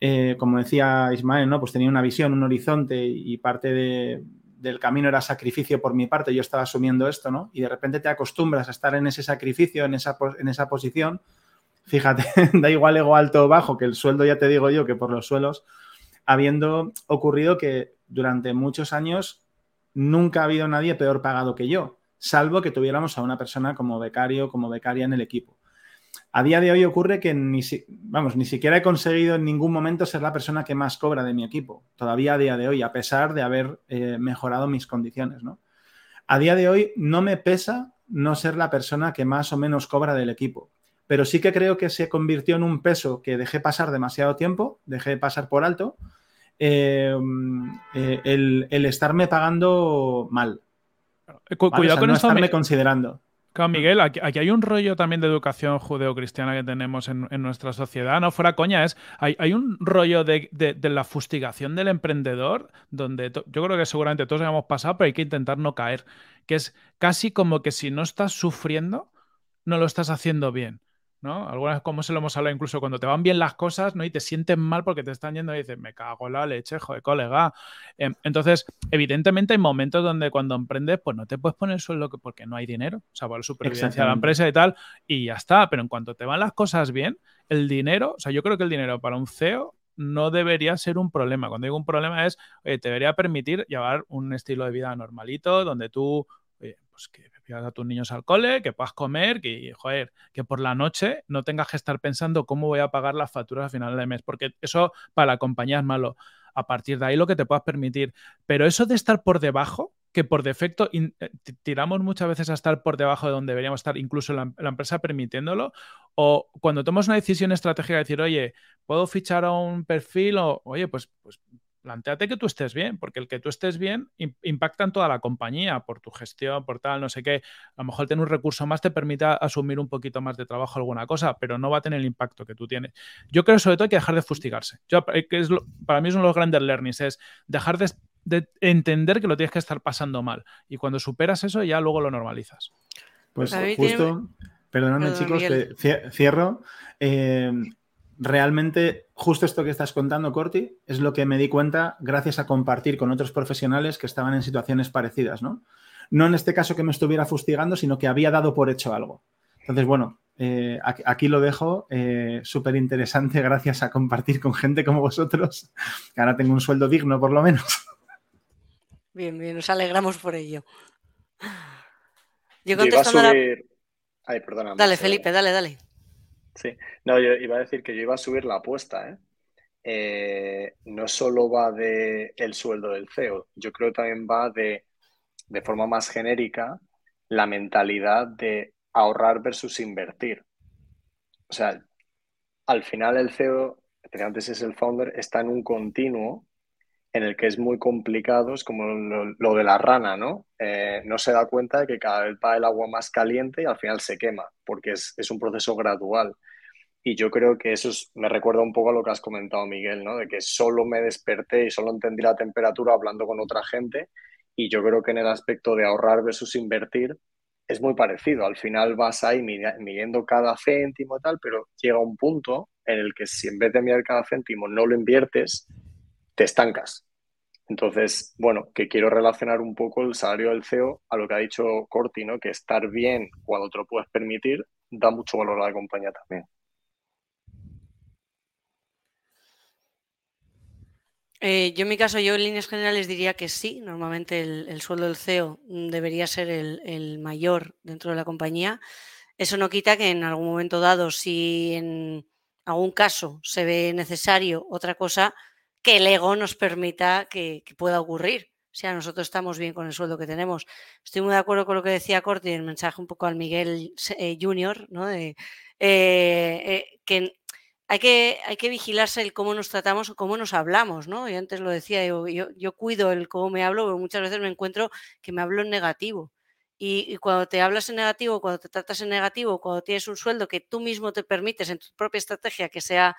Eh, como decía Ismael, ¿no? pues tenía una visión, un horizonte y parte de, del camino era sacrificio por mi parte. Yo estaba asumiendo esto, ¿no? Y de repente te acostumbras a estar en ese sacrificio, en esa, en esa posición. Fíjate, da igual ego alto o bajo, que el sueldo ya te digo yo que por los suelos, habiendo ocurrido que durante muchos años nunca ha habido nadie peor pagado que yo, salvo que tuviéramos a una persona como becario, como becaria en el equipo. A día de hoy ocurre que ni, si, vamos, ni siquiera he conseguido en ningún momento ser la persona que más cobra de mi equipo, todavía a día de hoy, a pesar de haber eh, mejorado mis condiciones. ¿no? A día de hoy no me pesa no ser la persona que más o menos cobra del equipo, pero sí que creo que se convirtió en un peso que dejé pasar demasiado tiempo, dejé pasar por alto, eh, eh, el, el, estarme pagando mal. Cu ¿vale? Cuidado o sea, con no esto, estarme Mi- considerando. claro, Miguel. Aquí, aquí hay un rollo también de educación judeocristiana que tenemos en, en nuestra sociedad. No fuera coña, es hay, hay un rollo de, de- de la fustigación del emprendedor donde to- yo creo que seguramente todos hemos pasado, pero hay que intentar no caer. Que es casi como que si no estás sufriendo, no lo estás haciendo bien. ¿No? Algunas como se lo hemos hablado incluso cuando te van bien las cosas, ¿no? Y te sientes mal porque te están yendo y dices, me cago en la leche, joder, colega. Em, Entonces, evidentemente hay momentos donde cuando emprendes, pues no te puedes poner sueldo que- porque no hay dinero, o sea, por la supervivencia de la empresa y tal, y ya está. Pero en cuanto te van las cosas bien, el dinero, o sea, yo creo que el dinero para un CEO no debería ser un problema. Cuando digo un problema es, oye, te debería permitir llevar un estilo de vida normalito, donde tú, oye, pues que llevas a tus niños al cole, que puedas comer, que, joder, que por la noche no tengas que estar pensando cómo voy a pagar las facturas a final de mes, porque eso para la compañía es malo. A partir de ahí lo que te puedas permitir. Pero eso de estar por debajo, que por defecto eh, ti- tiramos muchas veces a estar por debajo de donde deberíamos estar, incluso la, la empresa permitiéndolo, o cuando tomas una decisión estratégica de decir, oye, ¿puedo fichar a un perfil? O, oye, pues, pues planteate que tú estés bien, porque el que tú estés bien im- impacta en toda la compañía, por tu gestión, por tal, no sé qué. A lo mejor tener un recurso más te permite asumir un poquito más de trabajo alguna cosa, pero no va a tener el impacto que tú tienes. Yo creo sobre todo hay que dejar de fustigarse. Yo, eh, que es lo- para mí es uno de los grandes learnings, es dejar de, de entender que lo tienes que estar pasando mal. Y cuando superas eso, ya luego lo normalizas. Pues mí justo, perdonadme Perdón, chicos, que cierro. Eh, realmente, justo esto que estás contando, Corti, es lo que me di cuenta gracias a compartir con otros profesionales que estaban en situaciones parecidas, ¿no? No en este caso que me estuviera fustigando, sino que había dado por hecho algo. Entonces, bueno, eh, aquí, aquí lo dejo, eh, súper interesante gracias a compartir con gente como vosotros, que ahora tengo un sueldo digno por lo menos. Bien, bien, nos alegramos por ello. Yo a la... Ay, perdona. Dale, Felipe, dale, dale. Sí, no, yo iba a decir que yo iba a subir la apuesta, ¿eh? Eh, no solo va de el sueldo del CEO, yo creo que también va de, de forma más genérica, la mentalidad de ahorrar versus invertir. O sea, al final el CEO, especialmente si es el founder, está en un continuo en el que es muy complicado, es como lo, de la rana, ¿no? Eh, no se da cuenta de que cada vez va el agua más caliente y al final se quema, porque es, es un proceso gradual. Y yo creo que eso me recuerda un poco a lo que has comentado, Miguel, ¿no? De que solo me desperté y solo entendí la temperatura hablando con otra gente. Y yo creo que en el aspecto de ahorrar versus invertir es muy parecido. Al final vas ahí midiendo cada céntimo y tal, pero llega un punto en el que si en vez de mirar cada céntimo no lo inviertes, te estancas. Entonces, bueno, que quiero relacionar un poco el salario del CEO a lo que ha dicho Corti, ¿no? Que estar bien cuando te lo puedes permitir da mucho valor a la compañía también. Eh, yo en mi caso, yo en líneas generales diría que sí. Normalmente el, sueldo del CEO debería ser el, mayor dentro de la compañía. Eso no quita que en algún momento dado, si en algún caso se ve necesario otra cosa, que el ego nos permita que, pueda ocurrir. O sea, nosotros estamos bien con el sueldo que tenemos. Estoy muy de acuerdo con lo que decía Corti, el mensaje un poco al Miguel eh, Junior, ¿no? De, eh, que hay que, hay que vigilarse el cómo nos tratamos o cómo nos hablamos, ¿no? Yo antes lo decía, yo, yo, cuido el cómo me hablo, porque muchas veces me encuentro que me hablo en negativo. Y, cuando te hablas en negativo, cuando te tratas en negativo, cuando tienes un sueldo que tú mismo te permites en tu propia estrategia que sea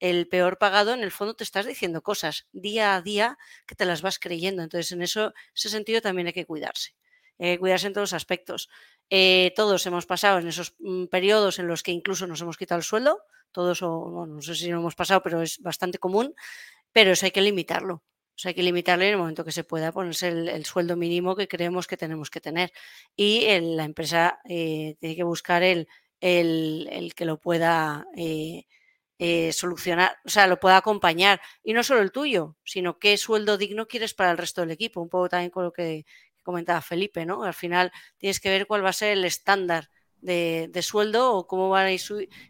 el peor pagado, en el fondo te estás diciendo cosas día a día que te las vas creyendo. Entonces, en eso, ese sentido también hay que cuidarse. cuidarse en todos los aspectos. Eh, todos hemos pasado en esos mm, periodos en los que incluso nos hemos quitado el sueldo, todos, o no sé si lo hemos pasado, pero es bastante común, pero eso hay que limitarlo. Eso hay que limitarlo en el momento que se pueda ponerse el, sueldo mínimo que creemos que tenemos que tener. Y la empresa eh, tiene que buscar el, el, que lo pueda eh, eh, solucionar, o sea, lo pueda acompañar. Y no solo el tuyo, sino qué sueldo digno quieres para el resto del equipo. Un poco también con lo que comentaba Felipe, ¿no? Al final tienes que ver cuál va a ser el estándar de, sueldo o cómo va, a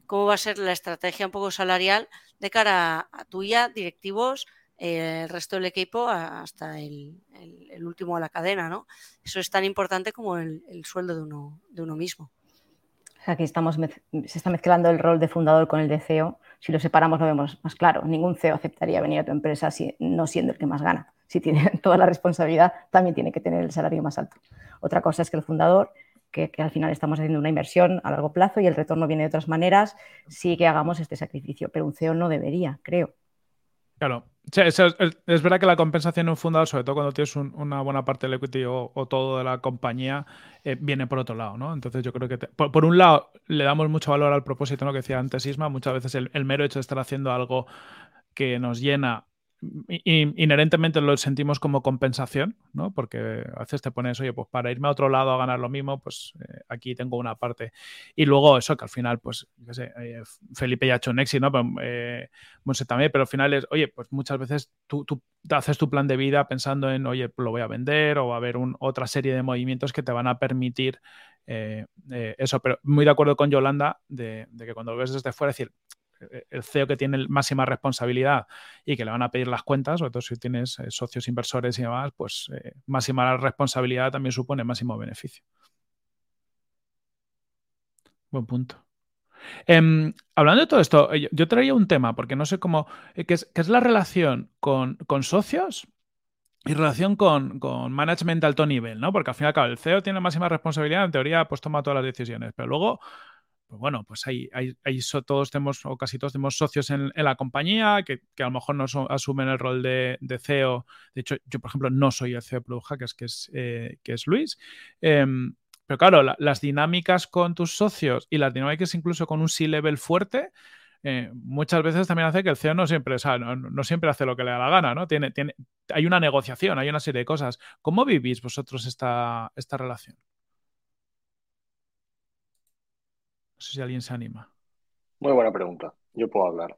cómo va a ser la estrategia un poco salarial de cara a, tuya, directivos, eh, el resto del equipo hasta el, último de la cadena, ¿no? Eso es tan importante como el, sueldo de uno, de uno mismo. Aquí estamos se está mezclando el rol de fundador con el de CEO. Si lo separamos lo vemos más claro. Ningún CEO aceptaría venir a tu empresa si, no siendo el que más gana. Si tiene toda la responsabilidad, también tiene que tener el salario más alto. Otra cosa es que el fundador que, al final estamos haciendo una inversión a largo plazo y el retorno viene de otras maneras, sí que hagamos este sacrificio, pero un CEO no debería, creo. Claro, es, verdad que la compensación en un fundador, sobre todo cuando tienes una buena parte del equity o, todo de la compañía, eh, viene por otro lado, ¿no? Entonces yo creo que, por, un lado, le damos mucho valor al propósito, ¿no? Que decía antes Isma, muchas veces el mero hecho de estar haciendo algo que nos llena inherentemente lo sentimos como compensación, ¿no? Porque a veces te pones, oye, pues para irme a otro lado a ganar lo mismo, pues eh, aquí tengo una parte. Y luego eso, que al final, pues, qué sé, eh, Felipe ya ha hecho un éxito, ¿no? Pero, eh, también, pero al final es, oye, pues muchas veces tú, tú, haces tu plan de vida pensando en, oye, lo voy a vender o va a haber un, otra serie de movimientos que te van a permitir eso. Pero muy de acuerdo con Yolanda de, de que cuando lo ves desde fuera, decir, el CEO que tiene máxima responsabilidad y que le van a pedir las cuentas, sobre todo si tienes eh, socios inversores y demás, pues eh, máxima responsabilidad también supone máximo beneficio. Buen punto. Em, hablando de todo esto, eh, yo traía un tema, porque no sé cómo, que es, la relación con, socios y relación con, con, management de alto nivel, ¿no? Porque al final, claro, el CEO tiene máxima responsabilidad, en teoría, pues toma todas las decisiones, pero luego pues bueno, pues hay, todos tenemos, o casi todos tenemos socios en, la compañía que, a lo mejor no asumen el rol de, CEO. De hecho, yo, por ejemplo, no soy el CEO de Blue Hackers, que es, eh, que es Luis. Em, pero claro, las dinámicas con tus socios y las dinámicas incluso con un C-level fuerte, eh, muchas veces también hace que el CEO no siempre, no, siempre hace lo que le da la gana, ¿no? Tiene, tiene, hay una negociación, hay una serie de cosas. ¿Cómo vivís vosotros esta, esta relación? Si alguien se anima. Muy buena pregunta. Yo puedo hablar.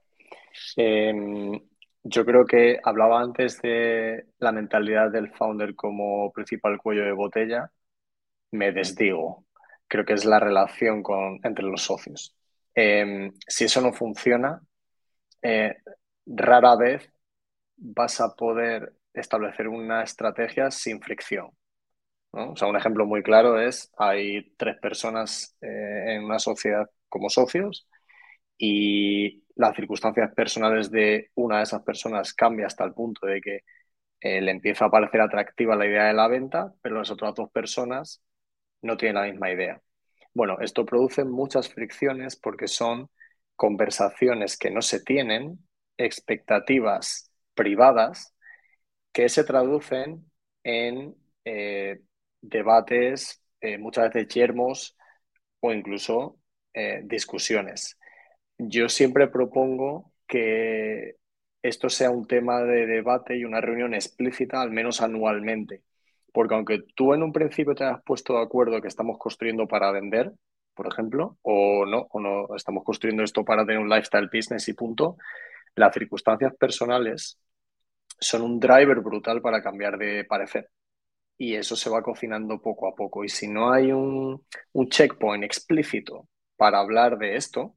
Em, yo creo que hablaba antes de la mentalidad del founder como principal cuello de botella. Me desdigo. Creo que es la relación con, entre los socios. Em, si eso no funciona, eh, rara vez vas a poder establecer una estrategia sin fricción. O sea, un ejemplo muy claro es, hay tres personas eh, en una sociedad como socios y las circunstancias personales de una de esas personas cambia hasta el punto de que eh, le empieza a parecer atractiva la idea de la venta, pero las otras dos personas no tienen la misma idea. Bueno, esto produce muchas fricciones porque son conversaciones que no se tienen, expectativas privadas que se traducen en eh, debates, eh, muchas veces yermos o incluso eh, discusiones. Yo siempre propongo que esto sea un tema de debate y una reunión explícita, al menos anualmente. Porque aunque tú en un principio te has puesto de acuerdo que estamos construyendo para vender, por ejemplo, o no, o no estamos construyendo esto para tener un lifestyle business y punto, las circunstancias personales son un driver brutal para cambiar de parecer. Y eso se va cocinando poco a poco. Y si no hay un, un checkpoint explícito para hablar de esto,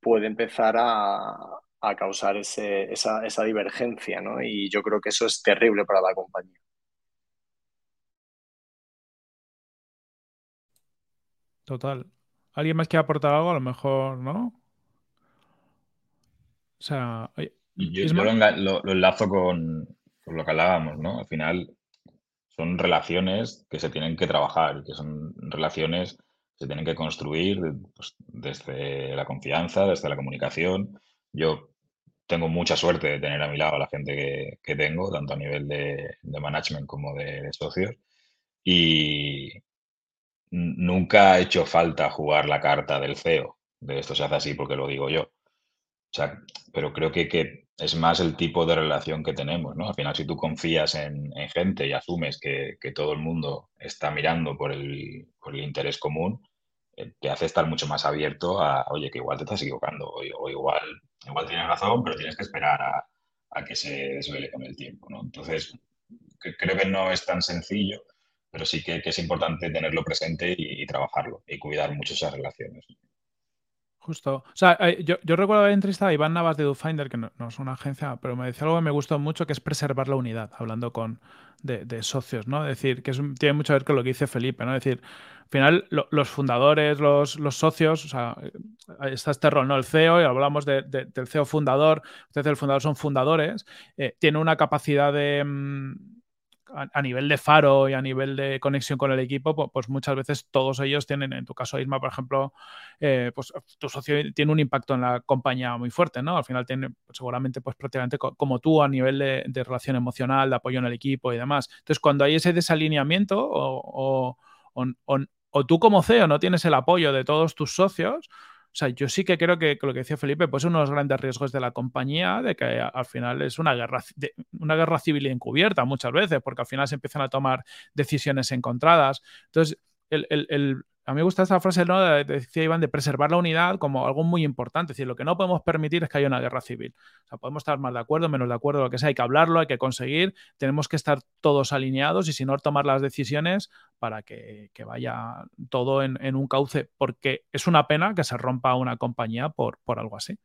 puede empezar a, a causar ese, esa, esa divergencia, ¿no? Y yo creo que eso es terrible para la compañía. Total. ¿Alguien más quiere aportar algo? A lo mejor, ¿no? O sea, oye, Yo, Isma. yo lo, enga- lo- lo enlazo con, con lo que hablábamos, ¿no? Al final son relaciones que se tienen que trabajar, que son relaciones que se tienen que construir pues, desde la confianza, desde la comunicación. Yo tengo mucha suerte de tener a mi lado a la gente que, tengo, tanto a nivel de, management como de, de socios. Y nunca ha hecho falta jugar la carta del CEO, de esto se hace así porque lo digo yo. O sea, pero creo que, que es más el tipo de relación que tenemos, ¿no? Al final, si tú confías en, en gente y asumes que, que todo el mundo está mirando por el, por el interés común, eh, te hace estar mucho más abierto a, oye, que igual te estás equivocando, o, o igual, igual tienes razón, pero tienes que esperar a, a que se desvele con el tiempo, ¿no? Entonces, que- creo que no es tan sencillo, pero sí que, que es importante tenerlo presente y, y trabajarlo y cuidar mucho esas relaciones. Justo. O sea, eh, yo, yo recuerdo haber entrevistado a Iván Navas de DoFinder, que no, es una agencia, pero me decía algo que me gustó mucho, que es preservar la unidad, hablando con de, socios, ¿no? Es decir, que es tiene mucho que ver con lo que dice Felipe, ¿no? Es decir, al final lo- los fundadores, los, socios, o sea, eh, está este rol, ¿no? El CEO, y hablamos de- del CEO fundador, entonces el fundador son fundadores, eh, tiene una capacidad de... mm, a, nivel de faro y a nivel de conexión con el equipo, pues, pues muchas veces todos ellos tienen, en tu caso, Isma, por ejemplo, eh, pues tu socio tiene un impacto en la compañía muy fuerte, ¿no? Al final tiene pues, seguramente pues prácticamente co- como tú a nivel de, relación emocional, de apoyo en el equipo y demás. Entonces, cuando hay ese desalineamiento o- o- o tú como CEO no tienes el apoyo de todos tus socios, o sea, yo sí que creo que, lo que decía Felipe, pues uno de los grandes riesgos de la compañía, de que al final es una guerra, una guerra civil encubierta muchas veces, porque al final se empiezan a tomar decisiones encontradas. Entonces, el, el- el- a mí me gusta esta frase, ¿no? De, de- decía Iván, de preservar la unidad como algo muy importante. Es decir, lo que no podemos permitir es que haya una guerra civil. O sea, podemos estar más de acuerdo, menos de acuerdo, lo que sea, hay que hablarlo, hay que conseguir, tenemos que estar todos alineados y si no, tomar las decisiones para que, vaya todo en, en un cauce, porque es una pena que se rompa una compañía por, por algo así.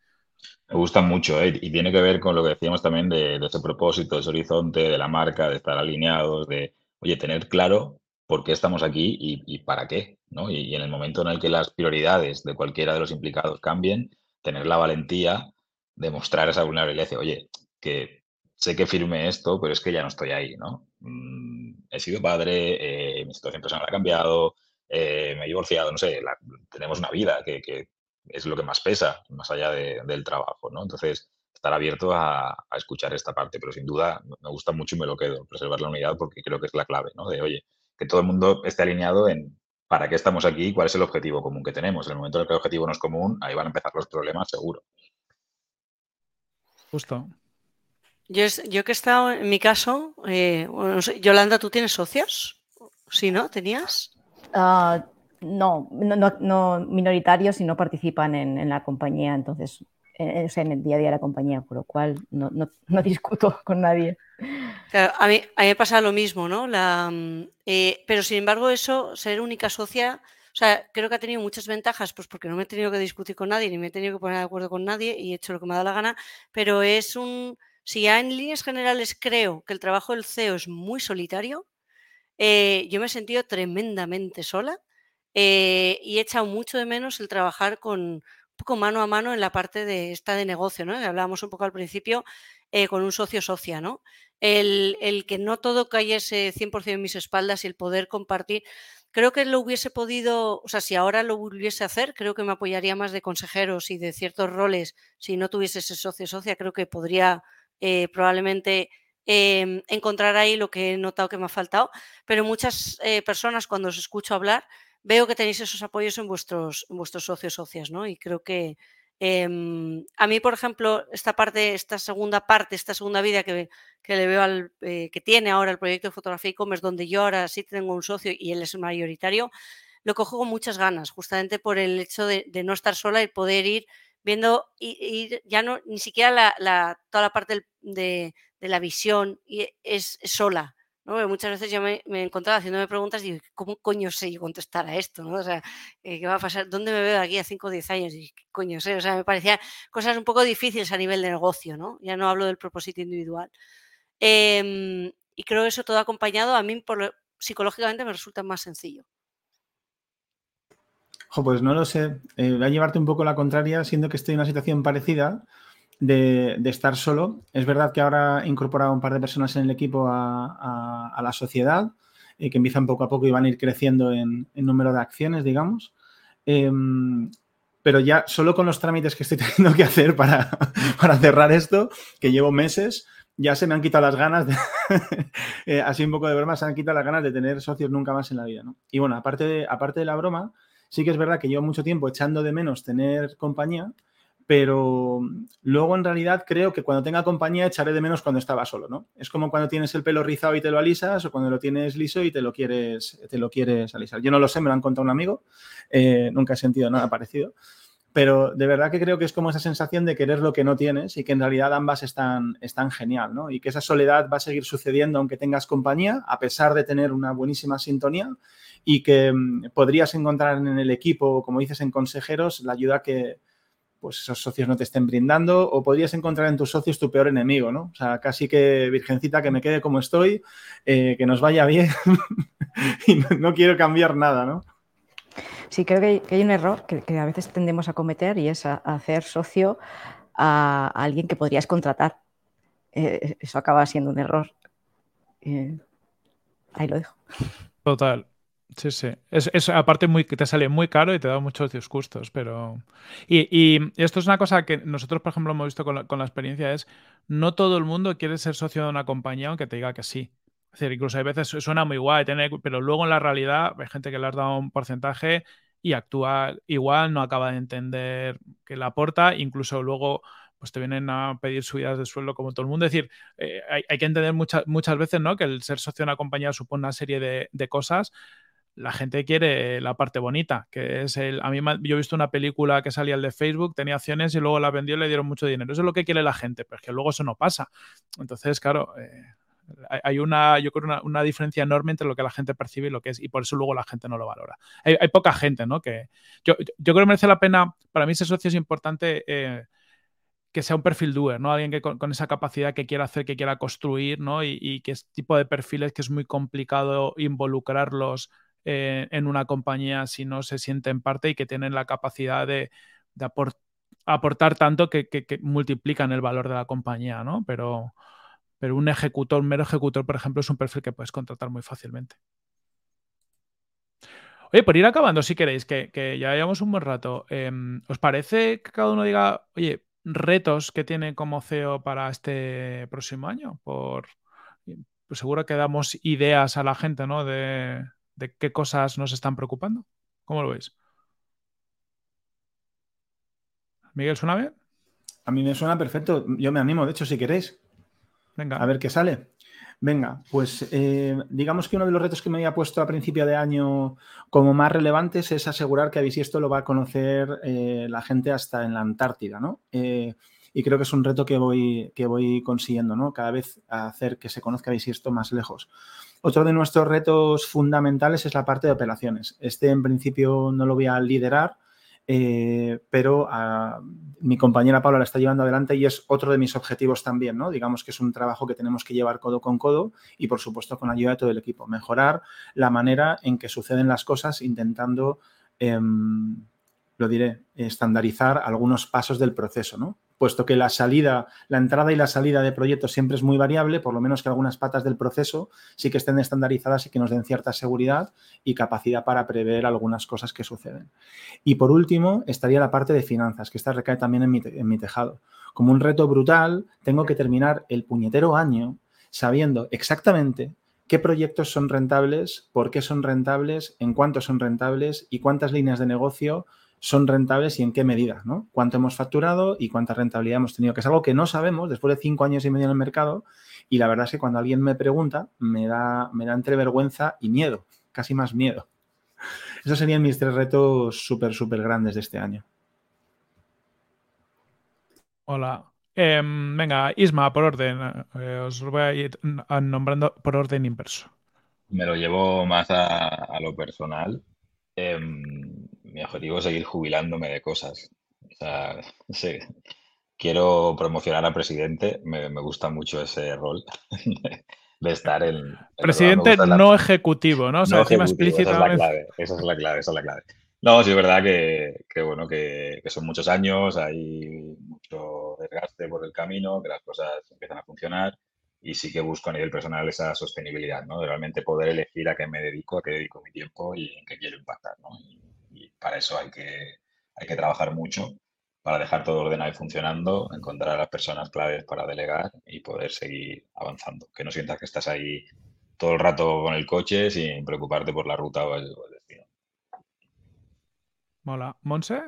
Me gusta mucho, ¿eh? Y tiene que ver con lo que decíamos también de, de ese propósito, de ese horizonte, de la marca, de estar alineados, de, oye, tener claro por qué estamos aquí y, y para qué, ¿no? Y, y en el momento en el que las prioridades de cualquiera de los implicados cambien, tener la valentía de mostrar esa vulnerabilidad oye, que sé que firme esto, pero es que ya no estoy ahí, ¿no? Mm, he sido padre, eh, mi situación personal ha cambiado, eh, me he divorciado, no sé, la- tenemos una vida que, que es lo que más pesa, más allá de- del trabajo, ¿no? Entonces, estar abierto a, a escuchar esta parte, pero sin duda me gusta mucho y me lo quedo, preservar la unidad porque creo que es la clave, ¿no? De, oye, que todo el mundo esté alineado en para qué estamos aquí y cuál es el objetivo común que tenemos. En el momento en el que el objetivo no es común, ahí van a empezar los problemas, seguro. Justo. Yo, es- yo que he estado, en mi caso, eh, bueno, Yolanda, ¿tú tienes socios? Sí, ¿no? ¿Tenías? Ah, no, no, no- no minoritarios y no participan en, en la compañía, entonces, en el día a día de la compañía, por lo cual no, no- no discuto con nadie. A mí, a mí me pasa lo mismo, ¿no? Mm, eh, pero sin embargo, eso, ser única socia, o sea, creo que ha tenido muchas ventajas, pues porque no me he tenido que discutir con nadie, ni me he tenido que poner de acuerdo con nadie y he hecho lo que me ha dado la gana, pero es un, si ya en líneas generales creo que el trabajo del CEO es muy solitario, eh, yo me he sentido tremendamente sola eh, y he echado mucho de menos el trabajar con, poco mano a mano en la parte de esta de negocio, ¿no? Hablábamos un poco al principio eh, con un socio socia, ¿no? El, el, que no todo cayese 100% en mis espaldas y el poder compartir. Creo que lo hubiese podido, o sea, si ahora lo volviese a hacer, creo que me apoyaría más de consejeros y de ciertos roles. Si no tuviese ese socio socia, creo que podría eh, probablemente eh, encontrar ahí lo que he notado que me ha faltado. Pero muchas eh, personas, cuando os escucho hablar, veo que tenéis esos apoyos en vuestros, vuestros socios socias, ¿no? Y creo que em, a mí, por ejemplo, esta parte, esta segunda parte, esta segunda vida que, le veo al eh, que tiene ahora el proyecto de fotografía e-commerce, donde yo ahora sí tengo un socio y él es mayoritario, lo cojo con muchas ganas, justamente por el hecho de, no estar sola y poder ir viendo y, ya no ni siquiera la, toda la parte de, la visión es, es sola, muchas veces yo me, me, encontraba haciéndome preguntas y digo, ¿cómo coño sé yo contestar a esto? ¿no? O sea, eh, ¿qué va a pasar? ¿Dónde me veo aquí a 5 o 10 años? Y ¿qué coño sé? O sea, me parecían cosas un poco difíciles a nivel de negocio, ¿no? Ya no hablo del propósito individual. Eh, y creo que eso todo acompañado a mí por, psicológicamente me resulta más sencillo. Jo, pues no lo sé. Eh, voy a llevarte un poco la contraria, siendo que estoy en una situación parecida de, estar solo. Es verdad que ahora he incorporado un par de personas en el equipo a, la sociedad, eh, que empiezan poco a poco y van a ir creciendo en, número de acciones, digamos. Eh, pero ya solo con los trámites que estoy teniendo que hacer para, para cerrar esto, que llevo meses, ya se me han quitado las ganas, de, eh, así un poco de broma, se han quitado las ganas de tener socios nunca más en la vida. ¿no? Y bueno, aparte de, aparte de la broma, sí que es verdad que llevo mucho tiempo echando de menos tener compañía, pero luego en realidad creo que cuando tenga compañía echaré de menos cuando estaba solo, ¿no? Es como cuando tienes el pelo rizado y te lo alisas o cuando lo tienes liso y te lo quieres, te lo quieres alisar. Yo no lo sé, me lo han contado un amigo, eh, nunca he sentido nada parecido, pero de verdad que creo que es como esa sensación de querer lo que no tienes y que en realidad ambas están, están genial, ¿no? Y que esa soledad va a seguir sucediendo aunque tengas compañía, a pesar de tener una buenísima sintonía y que mm, podrías encontrar en el equipo, como dices, en consejeros, la ayuda que, pues esos socios no te estén brindando o podrías encontrar en tus socios tu peor enemigo, ¿no? O sea, casi que virgencita que me quede como estoy, eh, que nos vaya bien y no, no, quiero cambiar nada, ¿no? Sí, creo que, que hay un error que, que, a veces tendemos a cometer y es a, a hacer socio a, a, alguien que podrías contratar. Eh, eso acaba siendo un error. Eh, ahí lo dejo. Total. Sí, sí. Es, es, aparte muy, que te sale muy caro y te da muchos disgustos, pero... Y, y, esto es una cosa que nosotros, por ejemplo, hemos visto con la, con la, experiencia, es no todo el mundo quiere ser socio de una compañía aunque te diga que sí. Es decir, incluso hay veces suena muy guay, tener, pero luego en la realidad hay gente que le has dado un porcentaje y actúa igual, no acaba de entender que la aporta, incluso luego pues te vienen a pedir subidas de sueldo como todo el mundo. Es decir, eh, hay, hay, que entender muchas, muchas veces ¿no? que el ser socio de una compañía supone una serie de, de cosas la gente quiere la parte bonita, que es el... A mí yo he visto una película que salía el de Facebook, tenía acciones y luego la vendió y le dieron mucho dinero. Eso es lo que quiere la gente, pero es que luego eso no pasa. Entonces, claro, eh, hay una, yo creo, una, una, diferencia enorme entre lo que la gente percibe y lo que es, y por eso luego la gente no lo valora. Hay, hay poca gente, ¿no? Que yo, yo creo que merece la pena, para mí ese socio es importante... Eh, que sea un perfil doer, ¿no? Alguien que con, con, esa capacidad que quiera hacer, que quiera construir, ¿no? Y, y que es tipo de perfiles que es muy complicado involucrarlos eh, en una compañía si no se sienten parte y que tienen la capacidad de, aport aportar tanto que, multiplican el valor de la compañía, ¿no? Pero, pero un ejecutor, un mero ejecutor, por ejemplo, es un perfil que puedes contratar muy fácilmente. Oye, por ir acabando, si queréis, que, ya llevamos un buen rato, eh, ¿os parece que cada uno diga, oye, retos que tiene como CEO para este próximo año? Por, pues seguro que damos ideas a la gente, ¿no? De, de qué cosas nos están preocupando. ¿Cómo lo veis? Miguel, ¿suena bien? A mí me suena perfecto. Yo me animo, de hecho, si queréis. Venga. A ver qué sale. Venga, pues eh, digamos que uno de los retos que me había puesto a principio de año como más relevantes es asegurar que Avisisto lo va a conocer eh, la gente hasta en la Antártida, ¿no? Eh, y creo que es un reto que voy, que voy consiguiendo, ¿no? Cada vez hacer que se conozca Avisisto más lejos. Otro de nuestros retos fundamentales es la parte de operaciones. Este en principio no lo voy a liderar, eh, pero mi compañera Paula la está llevando adelante y es otro de mis objetivos también, ¿no? Digamos que es un trabajo que tenemos que llevar codo con codo y, por supuesto, con la ayuda de todo el equipo. Mejorar la manera en que suceden las cosas intentando eh, lo diré, estandarizar algunos pasos del proceso, ¿no? Puesto que la salida, la entrada y la salida de proyectos siempre es muy variable, por lo menos que algunas patas del proceso sí que estén estandarizadas y que nos den cierta seguridad y capacidad para prever algunas cosas que suceden. Y por último, estaría la parte de finanzas, que esta recae también en mi, en mi tejado. Como un reto brutal, tengo que terminar el puñetero año sabiendo exactamente qué proyectos son rentables, por qué son rentables, en cuánto son rentables y cuántas líneas de negocio son rentables y en qué medida, ¿no? Cuánto hemos facturado y cuánta rentabilidad hemos tenido, que es algo que no sabemos después de cinco años y medio en el mercado y la verdad es que cuando alguien me pregunta me da, me da entre vergüenza y miedo, casi más miedo. Esos serían mis tres retos súper, súper grandes de este año. Hola. Em, venga, Isma, por orden. Eh, os voy a ir nombrando por orden inverso. Me lo llevo más a, lo personal. Em, mi objetivo es seguir jubilándome de cosas. O sea, quiero promocionar a presidente. Me, gusta mucho ese rol de estar en... presidente no ejecutivo, ¿no? O sea, encima explícitamente... Esa es la clave, esa es la clave, No, sí es verdad que, bueno, que, son muchos años, hay mucho desgaste por el camino, que las cosas empiezan a funcionar y sí que busco a nivel personal esa sostenibilidad, ¿no? De realmente poder elegir a qué me dedico, a qué dedico mi tiempo y en qué quiero impactar, ¿no? y para eso hay que, hay que trabajar mucho para dejar todo ordenado y funcionando, encontrar a las personas claves para delegar y poder seguir avanzando. Que no sientas que estás ahí todo el rato con el coche sin preocuparte por la ruta o el, destino. Hola, ¿Monse?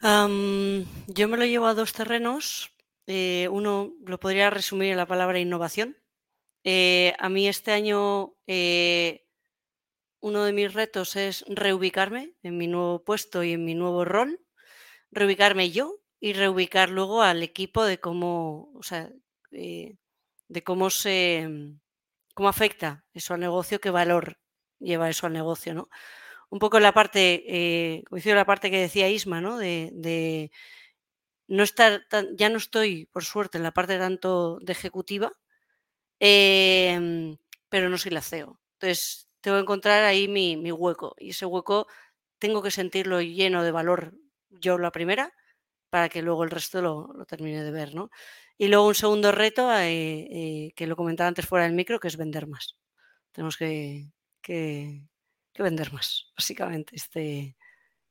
yo me lo llevo a dos terrenos. Eh, uno lo podría resumir en la palabra innovación. Eh, a mí este año eh, uno de mis retos es reubicarme en mi nuevo puesto y en mi nuevo rol reubicarme yo y reubicar luego al equipo de cómo, o sea, eh, de cómo se mm, cómo afecta eso al negocio, qué valor lleva eso al negocio, ¿no? Un poco la parte, eh, la parte que decía Isma, ¿no? De, no estar ya no estoy, por suerte, en la parte tanto de ejecutiva, em, pero no soy la CEO. Entonces, tengo que encontrar ahí mi, hueco y ese hueco tengo que sentirlo lleno de valor yo la primera, para que luego el resto lo, termine de ver, ¿no? Y luego un segundo reto, eh, eh, que lo comentaba antes fuera del micro, que es vender más. Tenemos que, vender más, básicamente, este,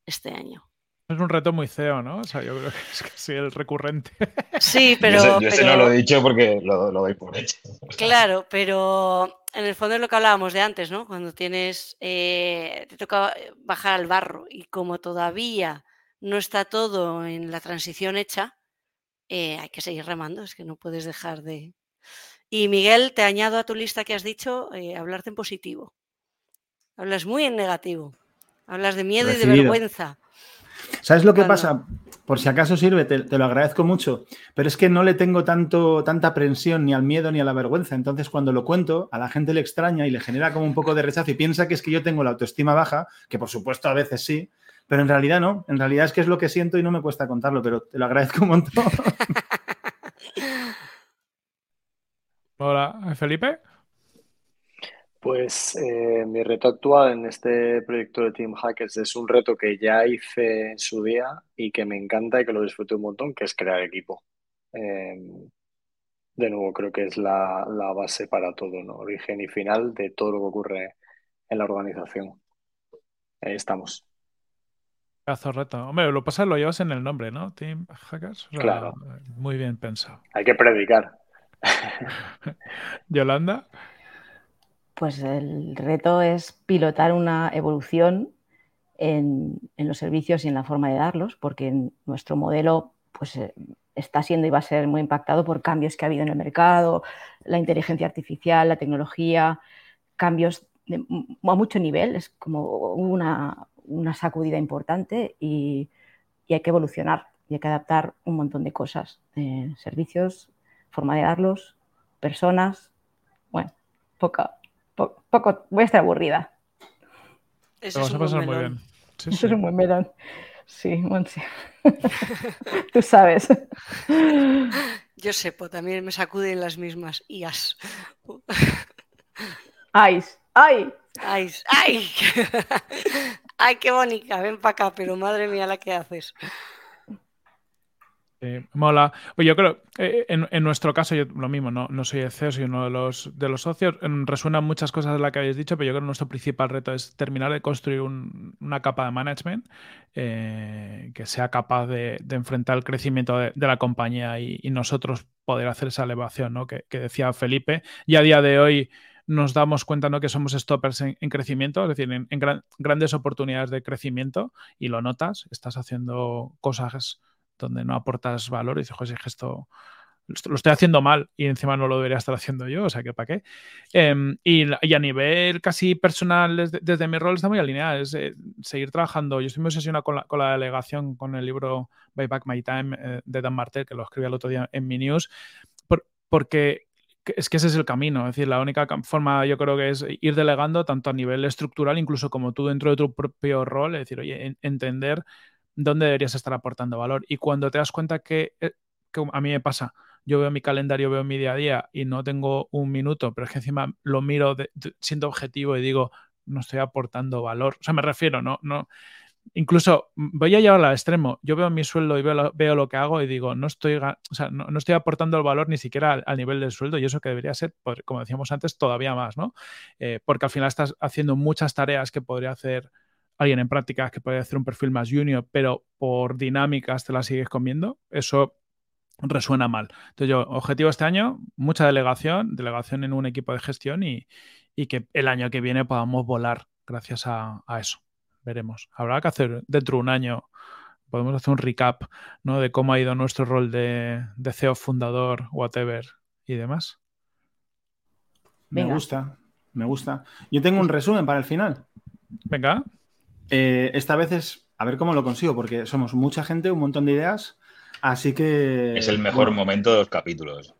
este año. Es un reto muy CEO, ¿no? O sea, yo creo que es casi el recurrente. Sí, pero. Yo, ese, no lo he dicho porque lo, doy por hecho. Claro, pero en el fondo es lo que hablábamos de antes, ¿no? Cuando tienes. Eh, te toca bajar al barro y como todavía no está todo en la transición hecha, eh, hay que seguir remando, es que no puedes dejar de... Y Miguel, te añado a tu lista que has dicho, eh, hablarte en positivo. Hablas muy en negativo. Hablas de miedo y de vergüenza. ¿Sabes lo que pasa? Por si acaso sirve, te, lo agradezco mucho, pero es que no le tengo tanto, tanta aprensión ni al miedo ni a la vergüenza. Entonces, cuando lo cuento, a la gente le extraña y le genera como un poco de rechazo y piensa que es que yo tengo la autoestima baja, que por supuesto a veces sí, pero en realidad no, en realidad es que es lo que siento y no me cuesta contarlo, pero te lo agradezco un montón. Hola, Felipe. Pues eh, mi reto actual en este proyecto de Team Hackers es un reto que ya hice en su día y que me encanta y que lo disfruto un montón, que es crear equipo. Em, de nuevo, creo que es la, la, base para todo, ¿no? Origen y final de todo lo que ocurre en la organización. Ahí estamos. Cazo reto. Hombre, lo pasa, lo llevas en el nombre, ¿no? Team Hackers. claro. Muy bien pensado. Hay que predicar. Yolanda. Pues el reto es pilotar una evolución en, los servicios y en la forma de darlos, porque nuestro modelo pues, eh, está siendo y va a ser muy impactado por cambios que ha habido en el mercado, la inteligencia artificial, la tecnología, cambios a mucho nivel. Es como una, una sacudida importante y, hay que evolucionar y hay que adaptar un montón de cosas, servicios, forma de darlos, personas. Bueno, poco, poco, voy a estar aburrida. Eso es un muy bien. Eso es un buen melón. Sí, Tú sabes. Yo sepo, también me sacuden las mismas IAS. ¡Ay! ¡Ay! ¡Ay! ¡Ay! Ay, qué bonita, ven para acá, pero madre mía la que haces. Mola. Pues yo creo, eh, en, nuestro caso, yo lo mismo, no, soy el CEO, soy uno de los, de los socios. Resuenan muchas cosas de las que habéis dicho, pero yo creo que nuestro principal reto es terminar de construir una capa de management eh, que sea capaz de, enfrentar el crecimiento de, la compañía y, nosotros poder hacer esa elevación ¿no? que, decía Felipe. Y a día de hoy nos damos cuenta ¿no? que somos stoppers en, crecimiento, es decir, en, grandes oportunidades de crecimiento y lo notas, estás haciendo cosas donde no aportas valor y dices, José, que esto lo estoy haciendo mal y encima no lo debería estar haciendo yo, o sea que para qué. Em, y, a nivel casi personal, desde, mi rol está muy alineado, es eh, seguir trabajando. Yo estoy muy obsesionado con la, con la, delegación, con el libro Buy Back My Time eh, de Dan Martel, que lo escribí el otro día en mi news, porque es que ese es el camino. Es decir, la única forma yo creo que es ir delegando tanto a nivel estructural, incluso como tú dentro de tu propio rol, es decir, oye, entender dónde deberías estar aportando valor. Y cuando te das cuenta que, eh, a mí me pasa, yo veo mi calendario, veo mi día a día y no tengo un minuto, pero es que encima lo miro siendo objetivo y digo, no estoy aportando valor. O sea, me refiero, no, no, incluso voy a llevarlo al extremo. Yo veo mi sueldo y veo lo, que hago y digo, no estoy, o sea, no, estoy aportando el valor ni siquiera al, nivel del sueldo y eso que debería ser, como decíamos antes, todavía más, ¿no? Eh, porque al final estás haciendo muchas tareas que podría hacer alguien en prácticas, que podría hacer un perfil más junior, pero por dinámicas te las sigues comiendo. Eso resuena mal. Entonces yo, objetivo este año, mucha delegación, delegación en un equipo de gestión y, que el año que viene podamos volar gracias a eso veremos. Habrá que hacer dentro de un año, podemos hacer un recap ¿no? de cómo ha ido nuestro rol de, CEO fundador, whatever y demás. Me gusta, me gusta. Yo tengo un resumen para el final. Venga. Eh, esta vez es a ver cómo lo consigo, porque somos mucha gente, un montón de ideas. Así que. Es el mejor momento de los capítulos.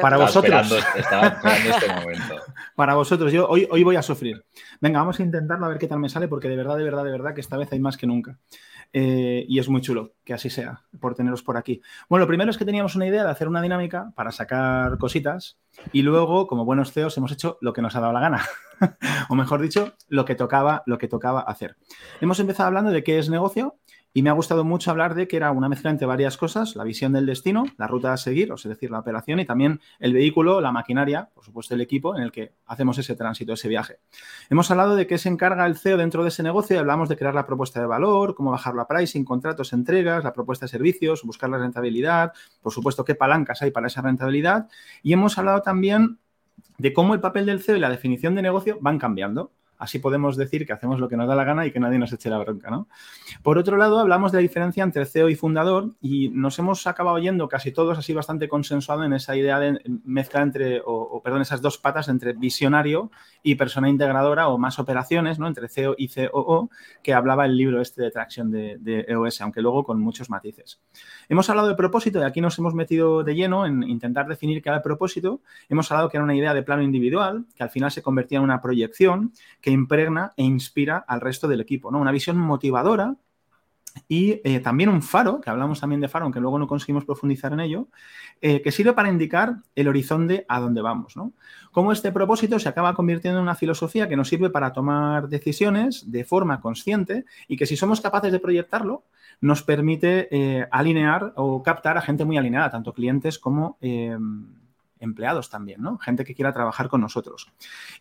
para vosotros. Estaba esperando este momento. para vosotros. Yo hoy, hoy voy a sufrir. Venga, vamos a intentarlo a ver qué tal me sale, porque de verdad, de verdad, de verdad que esta vez hay más que nunca. Eh, y es muy chulo que así sea, por teneros por aquí. Bueno, lo primero es que teníamos una idea de hacer una dinámica para sacar cositas y luego, como buenos CEOs, hemos hecho lo que nos ha dado la gana. o mejor dicho, lo que tocaba, lo que tocaba hacer. Hemos empezado hablando de qué es negocio y me ha gustado mucho hablar de que era una mezcla entre varias cosas, la visión del destino, la ruta a seguir, o es decir, la operación y también el vehículo, la maquinaria, por supuesto el equipo en el que hacemos ese tránsito, ese viaje. Hemos hablado de qué se encarga el CEO dentro de ese negocio y hablamos de crear la propuesta de valor, cómo bajar la pricing, contratos, entregas, la propuesta de servicios, buscar la rentabilidad, por supuesto qué palancas hay para esa rentabilidad y hemos hablado también de cómo el papel del CEO y la definición de negocio van cambiando. Así podemos decir que hacemos lo que nos da la gana y que nadie nos eche la bronca, ¿no? Por otro lado, hablamos de la diferencia entre CEO y fundador y nos hemos acabado yendo casi todos así bastante consensuado en esa idea de mezcla entre, o, perdón, esas dos patas entre visionario y persona integradora o más operaciones, ¿no? Entre CEO y COO, que hablaba el libro este de tracción de, de EOS, aunque luego con muchos matices. Hemos hablado de propósito y aquí nos hemos metido de lleno en intentar definir qué era el propósito. Hemos hablado que era una idea de plano individual, que al final se convertía en una proyección, que impregna e inspira al resto del equipo, ¿no? Una visión motivadora y eh, también un faro, que hablamos también de faro, aunque luego no conseguimos profundizar en ello, eh, que sirve para indicar el horizonte a dónde vamos. ¿no? Cómo este propósito se acaba convirtiendo en una filosofía que nos sirve para tomar decisiones de forma consciente y que si somos capaces de proyectarlo, nos permite eh, alinear o captar a gente muy alineada, tanto clientes como empleados también, ¿no? Gente que quiera trabajar con nosotros.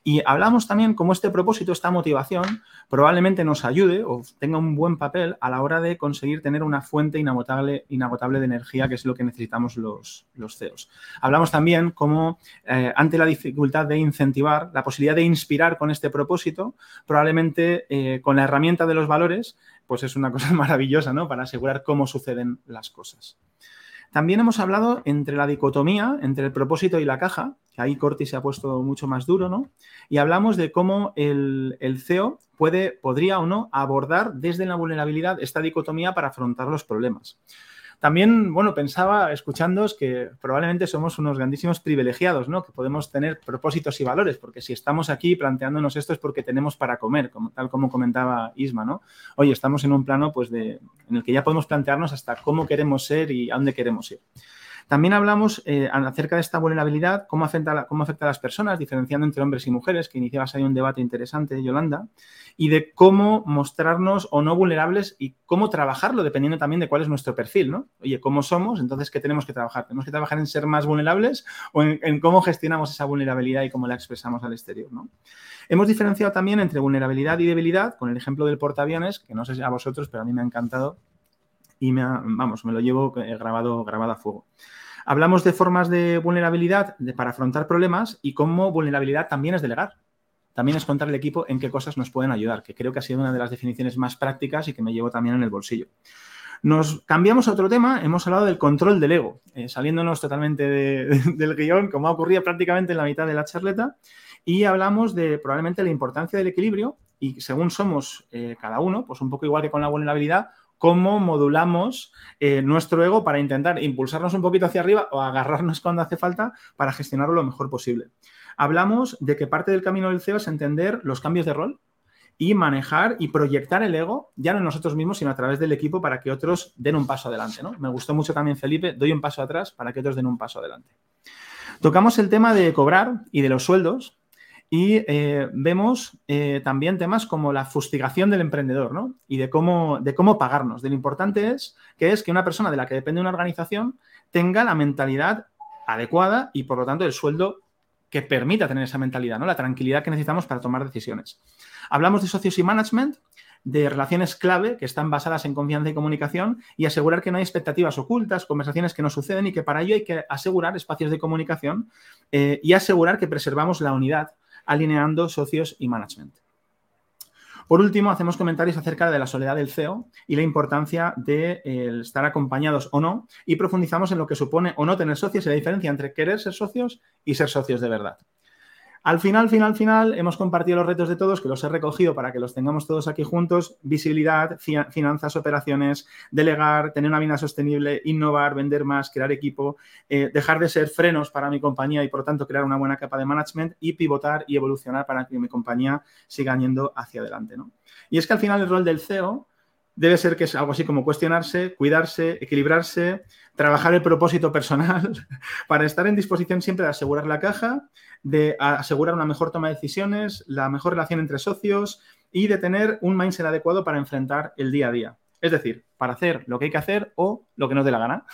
Y hablamos también cómo este propósito, esta motivación, probablemente nos ayude o tenga un buen papel a la hora de conseguir tener una fuente inagotable, inagotable de energía, que es lo que necesitamos los, los CEOs. Hablamos también cómo, eh, ante la dificultad de incentivar, la posibilidad de inspirar con este propósito, probablemente eh, con la herramienta de los valores, pues es una cosa maravillosa, ¿no? Para asegurar cómo suceden las cosas. También hemos hablado entre la dicotomía, entre el propósito y la caja, que ahí Corti se ha puesto mucho más duro, ¿no? Y hablamos de cómo el, el CEO puede, podría o no abordar desde la vulnerabilidad esta dicotomía para afrontar los problemas. También, bueno, pensaba escuchándoos que probablemente somos unos grandísimos privilegiados, ¿no? Que podemos tener propósitos y valores, porque si estamos aquí planteándonos esto es porque tenemos para comer, como, tal como comentaba Isma, ¿no? Oye, estamos en un plano pues de, en el que ya podemos plantearnos hasta cómo queremos ser y a dónde queremos ir. También hablamos eh, acerca de esta vulnerabilidad, cómo afecta, cómo afecta a las personas, diferenciando entre hombres y mujeres, que iniciabas ahí un debate interesante, Yolanda, y de cómo mostrarnos o no vulnerables y cómo trabajarlo, dependiendo también de cuál es nuestro perfil, ¿no? Oye, ¿cómo somos? Entonces, ¿qué tenemos que trabajar? ¿Tenemos que trabajar en ser más vulnerables o en, en cómo gestionamos esa vulnerabilidad y cómo la expresamos al exterior, ¿no? Hemos diferenciado también entre vulnerabilidad y debilidad, con el ejemplo del portaaviones, que no sé si a vosotros, pero a mí me ha encantado y me vamos, me lo llevo eh, grabado, grabado a fuego. Hablamos de formas de vulnerabilidad para afrontar problemas y cómo vulnerabilidad también es delegar. También es contar al equipo en qué cosas nos pueden ayudar, que creo que ha sido una de las definiciones más prácticas y que me llevo también en el bolsillo. Nos cambiamos a otro tema, hemos hablado del control del ego, eh, saliéndonos totalmente del guion, como ha ocurrido prácticamente en la mitad de la charleta, y hablamos de probablemente la importancia del equilibrio y según somos eh, cada uno, pues un poco igual que con la vulnerabilidad, cómo modulamos eh, nuestro ego para intentar impulsarnos un poquito hacia arriba o agarrarnos cuando hace falta para gestionarlo lo mejor posible. Hablamos de que parte del camino del CEO es entender los cambios de rol y manejar y proyectar el ego, ya no en nosotros mismos, sino a través del equipo para que otros den un paso adelante. ¿no? Me gustó mucho también, Felipe, doy un paso atrás para que otros den un paso adelante. Tocamos el tema de cobrar y de los sueldos, y eh, vemos eh, también temas como la fustigación del emprendedor, ¿no? Y de cómo, de cómo pagarnos. De lo importante es que es que una persona de la que depende una organización tenga la mentalidad adecuada y, por lo tanto, el sueldo que permita tener esa mentalidad, ¿no? La tranquilidad que necesitamos para tomar decisiones. Hablamos de socios y management, de relaciones clave que están basadas en confianza y comunicación y asegurar que no hay expectativas ocultas, conversaciones que no suceden y que para ello hay que asegurar espacios de comunicación eh, y asegurar que preservamos la unidad alineando socios y management. Por último, hacemos comentarios acerca de la soledad del CEO y la importancia de eh, estar acompañados o no y profundizamos en lo que supone o no tener socios y la diferencia entre querer ser socios y ser socios de verdad. Al final, final, final, hemos compartido los retos de todos, que los he recogido para que los tengamos todos aquí juntos. Visibilidad, finanzas, operaciones, delegar, tener una vida sostenible, innovar, vender más, crear equipo, eh, dejar de ser frenos para mi compañía y, por tanto, crear una buena capa de management y pivotar y evolucionar para que mi compañía siga yendo hacia adelante. Y es que al final el rol del CEO debe ser que es algo así como cuestionarse, cuidarse, equilibrarse, trabajar el propósito personal para estar en disposición siempre de asegurar la caja, de asegurar una mejor toma de decisiones, la mejor relación entre socios y de tener un mindset adecuado para enfrentar el día a día. Es decir, para hacer lo que hay que hacer o lo que nos dé la gana.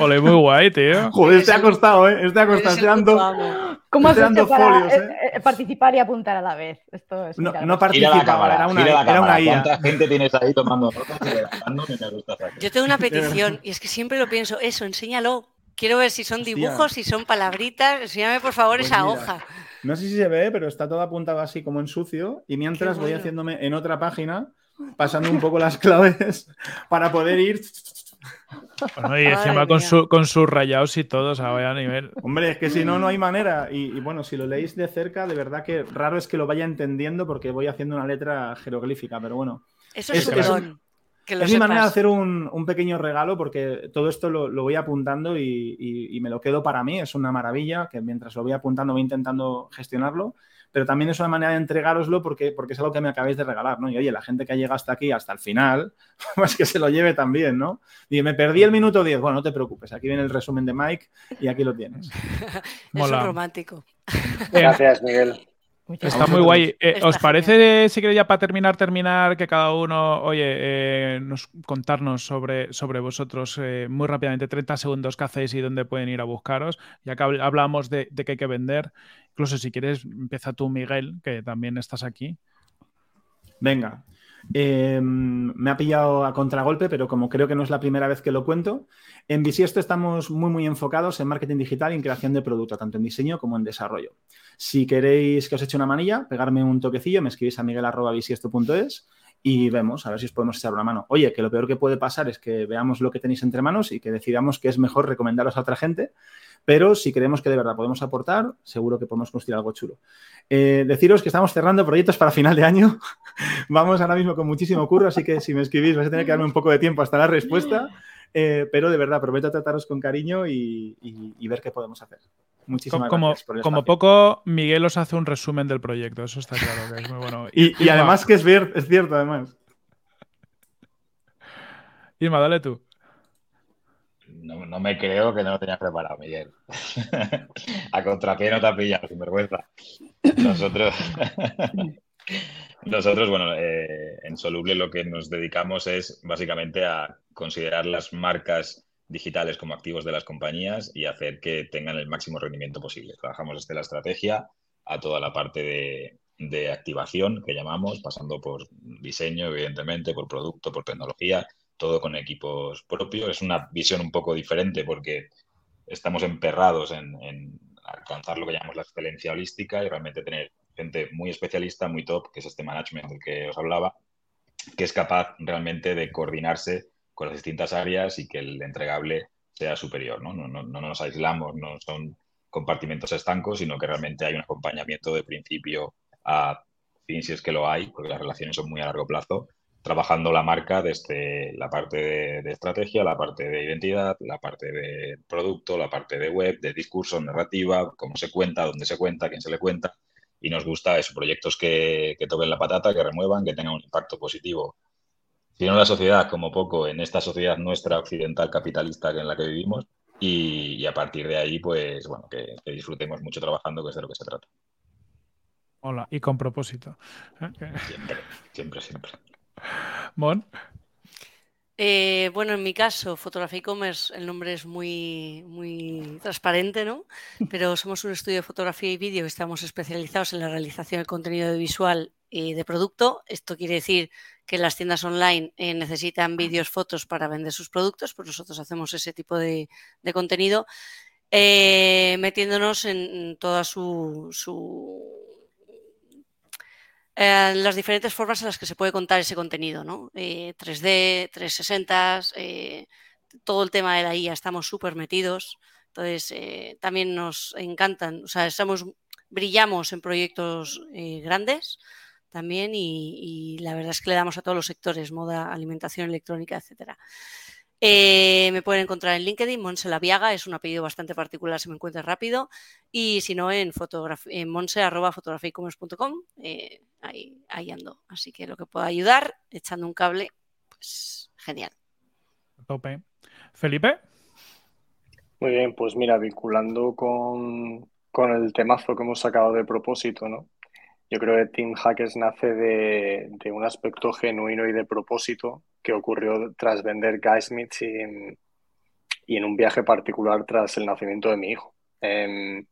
Ole, muy guay, tío. Joder, este ha costado, ¿eh? Este ha costado. ¿Cómo has hecho para folios, eh? Eh, participar y apuntar a la vez? Esto es no, no participaba, era una, era una IA. ¿Cuánta gente tienes ahí tomando notas y Yo tengo una petición y es que siempre lo pienso. Eso, enséñalo. Quiero ver si son dibujos, si son palabritas. Enséñame, por favor, pues esa hoja. No sé si se ve, pero está todo apuntado así como en sucio. Y mientras voy haciéndome en otra página, pasando un poco las claves para poder ir y encima con, su, con, sus rayados y todo, o sea, vaya a nivel. Hombre, es que si no, no hay manera. Y, bueno, si lo leéis de cerca, de verdad que raro es que lo vaya entendiendo porque voy haciendo una letra jeroglífica, pero bueno. Eso es, es, es mi manera de hacer un, pequeño regalo porque todo esto lo, voy apuntando y, y, me lo quedo para mí. Es una maravilla que mientras lo voy apuntando voy intentando gestionarlo pero también es una manera de entregároslo porque, porque es algo que me acabáis de regalar, ¿no? Y oye, la gente que ha llegado hasta aquí, hasta el final, pues que se lo lleve también, ¿no? Y me perdí el minuto 10. Bueno, no te preocupes, aquí viene el resumen de Mike y aquí lo tienes. Mola. Es romántico. Gracias, Miguel. Está muy guay. Eh, ¿Os parece, si queréis ya para terminar, terminar, que cada uno, oye, eh, nos, contarnos sobre, sobre vosotros eh, muy rápidamente, 30 segundos qué hacéis y dónde pueden ir a buscaros? Ya que hablamos de, de que hay que vender, incluso si quieres, empieza tú, Miguel, que también estás aquí. Venga, Em, me ha pillado a contragolpe, pero como creo que no es la primera vez que lo cuento, en Bisiesto estamos muy, muy enfocados en marketing digital y en creación de producto, tanto en diseño como en desarrollo. Si queréis que os eche una manilla, pegarme un toquecillo, me escribís a miguel.bisiesto.es y vemos a ver si os podemos echar una mano. Oye, que lo peor que puede pasar es que veamos lo que tenéis entre manos y que decidamos que es mejor recomendaros a otra gente pero si creemos que de verdad podemos aportar, seguro que podemos construir algo chulo. Eh, deciros que estamos cerrando proyectos para final de año. Vamos ahora mismo con muchísimo curro, así que si me escribís vais a tener que darme un poco de tiempo hasta la respuesta. Eh, pero de verdad, prometo trataros con cariño y, ver qué podemos hacer. Muchísimas como, gracias. Por como poco, Miguel os hace un resumen del proyecto, eso está claro que es muy bueno. y, además que es, es cierto, además. Irma, dale tú. No, me creo que no lo tenías preparado, Miguel. a contrapié no te has pillado, sin vergüenza. Nosotros, nosotros bueno, eh, en Soluble lo que nos dedicamos es básicamente a considerar las marcas digitales como activos de las compañías y hacer que tengan el máximo rendimiento posible. Trabajamos desde la estrategia a toda la parte de, de activación que llamamos, pasando por diseño, evidentemente, por producto, por tecnología, todo con equipos propios. Es una visión un poco diferente porque estamos emperrados en, alcanzar lo que llamamos la excelencia holística y realmente tener gente muy especialista, muy top, que es este management del que os hablaba, que es capaz realmente de coordinarse con las distintas áreas y que el entregable sea superior. No, no, no, no nos aislamos, no son compartimentos estancos, sino que realmente hay un acompañamiento de principio a fin, si es que lo hay, porque las relaciones son muy a largo plazo, trabajando la marca desde la parte de, estrategia, la parte de identidad, la parte de producto, la parte de web, de discurso, narrativa, cómo se cuenta, dónde se cuenta, quién se le cuenta. Y nos gusta eso, proyectos que, que toquen la patata, que remuevan, que tengan un impacto positivo. Si no en la sociedad, como poco, en esta sociedad nuestra occidental capitalista en la que vivimos. Y, a partir de ahí, pues bueno, que, que disfrutemos mucho trabajando, que es de lo que se trata. Hola, y con propósito. Siempre, siempre, siempre. Mon. Eh, bueno, en mi caso, Fotografía e-commerce, el nombre es muy, muy transparente, ¿no? Pero somos un estudio de fotografía y vídeo y estamos especializados en la realización de contenido visual y de producto. Esto quiere decir que las tiendas online eh, necesitan vídeos, fotos para vender sus productos, pues nosotros hacemos ese tipo de, contenido, eh, metiéndonos en toda su eh, las diferentes formas en las que se puede contar ese contenido, ¿no? 3D, 360, eh, todo el tema de la IA, estamos súper metidos. Entonces, eh, también nos encantan, o sea, estamos, brillamos en proyectos grandes también y, y, la verdad es que le damos a todos los sectores, moda, alimentación, electrónica, etcétera. Eh, me pueden encontrar en LinkedIn, Monse Laviaga, es un apellido bastante particular, se me encuentra rápido. Y si no, en, en monse.fotograficommerce.com, eh, ahí, ahí ando. Así que lo que pueda ayudar, echando un cable, pues genial. Tope. Felipe. Muy bien, pues mira, vinculando con, con el temazo que hemos sacado de propósito, ¿no? Yo creo que Team Hackers nace de, un aspecto genuino y de propósito que ocurrió tras vender Guysmith y, y en un viaje particular tras el nacimiento de mi hijo. Em,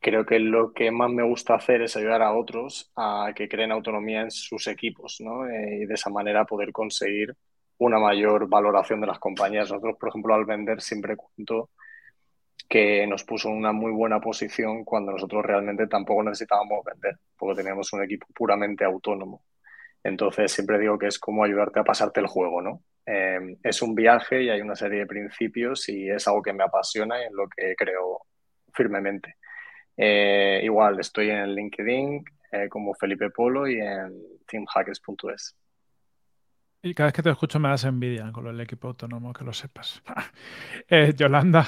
creo que lo que más me gusta hacer es ayudar a otros a que creen autonomía en sus equipos ¿no? Eh, y de esa manera poder conseguir una mayor valoración de las compañías. Nosotros, por ejemplo, al vender siempre cuento que nos puso en una muy buena posición cuando nosotros realmente tampoco necesitábamos vender, porque teníamos un equipo puramente autónomo. Entonces siempre digo que es como ayudarte a pasarte el juego, ¿no? Em, es un viaje y hay una serie de principios y es algo que me apasiona y en lo que creo firmemente. Eh, igual, estoy en LinkedIn eh, como Felipe Polo y en teamhackers.es. Y cada vez que te escucho me das envidia con el equipo autónomo, que lo sepas. Eh, Yolanda.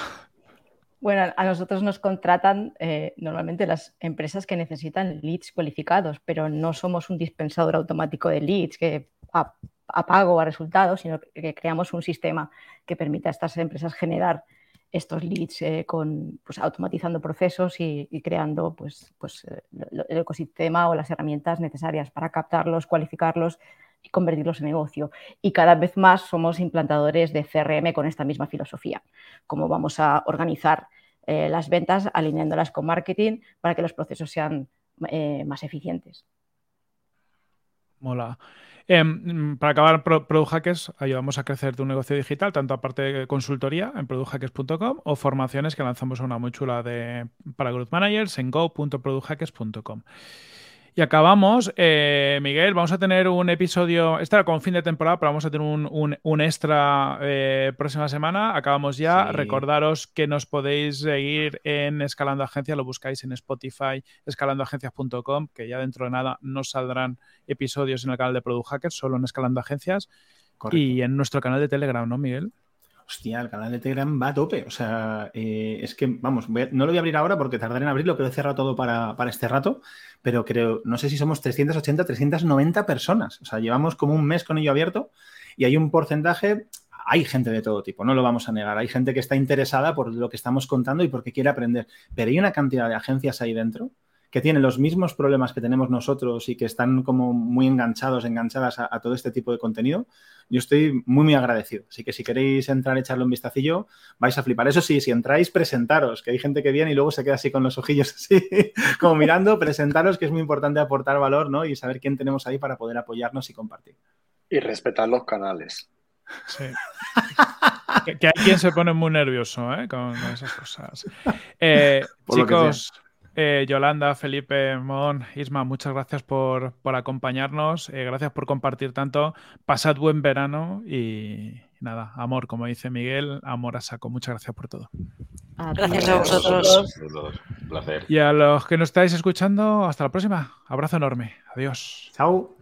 Bueno, a nosotros nos contratan eh, normalmente las empresas que necesitan leads cualificados, pero no somos un dispensador automático de leads que apago a resultados, sino que creamos un sistema que permita a estas empresas generar estos leads eh, con, pues, automatizando procesos y, creando pues, pues, eh, el ecosistema o las herramientas necesarias para captarlos, cualificarlos y convertirlos en negocio. Y cada vez más somos implantadores de CRM con esta misma filosofía, cómo vamos a organizar eh, las ventas alineándolas con marketing para que los procesos sean más eficientes. Mola. Em, para acabar, Product Hackers ayudamos a crecer tu negocio digital, tanto aparte de consultoría en producthackers.com o formaciones que lanzamos una muy chula de, para Growth Managers en go.producthackers.com. Y acabamos, eh, Miguel, vamos a tener un episodio, este era con fin de temporada, pero vamos a tener un, extra eh, próxima semana. Acabamos ya. Recordaros que nos podéis seguir en Escalando Agencias, lo buscáis en Spotify, escalandoagencias.com, que ya dentro de nada nos saldrán episodios en el canal de Product Hackers, solo en Escalando Agencias. Y en nuestro canal de Telegram, ¿no, Miguel? Hostia, el canal de Telegram va a tope. O sea, eh, es que, vamos, no lo voy a abrir ahora porque tardaré en abrirlo, que lo he cerrado todo para, este rato, pero creo, no sé si somos 380, 390 personas. O sea, llevamos como un mes con ello abierto y hay un porcentaje hay gente de todo tipo, no lo vamos a negar. Hay gente que está interesada por lo que estamos contando y porque quiere aprender. Pero hay una cantidad de agencias ahí dentro que tienen los mismos problemas que tenemos nosotros y que están como muy enganchados, enganchadas a, todo este tipo de contenido, yo estoy muy, muy agradecido. Así que si queréis entrar, echarle un vistacillo, vais a flipar. Eso sí, si entráis, presentaros, que hay gente que viene y luego se queda así con los ojillos así, como mirando, presentaros, que es muy importante aportar valor, ¿no? Y saber quién tenemos ahí para poder apoyarnos y compartir. Y respetar los canales. Sí. que, hay quien se pone muy nervioso ¿eh? con, esas cosas. Eh, chicos, eh, Yolanda, Felipe, Mon, Isma, muchas gracias por, acompañarnos. Eh, gracias por compartir tanto. Pasad buen verano y nada, amor, como dice Miguel, amor a saco. Muchas gracias por todo. Gracias a vosotros. Un placer. Y a los que nos estáis escuchando, hasta la próxima. Abrazo enorme. Adiós. Chao.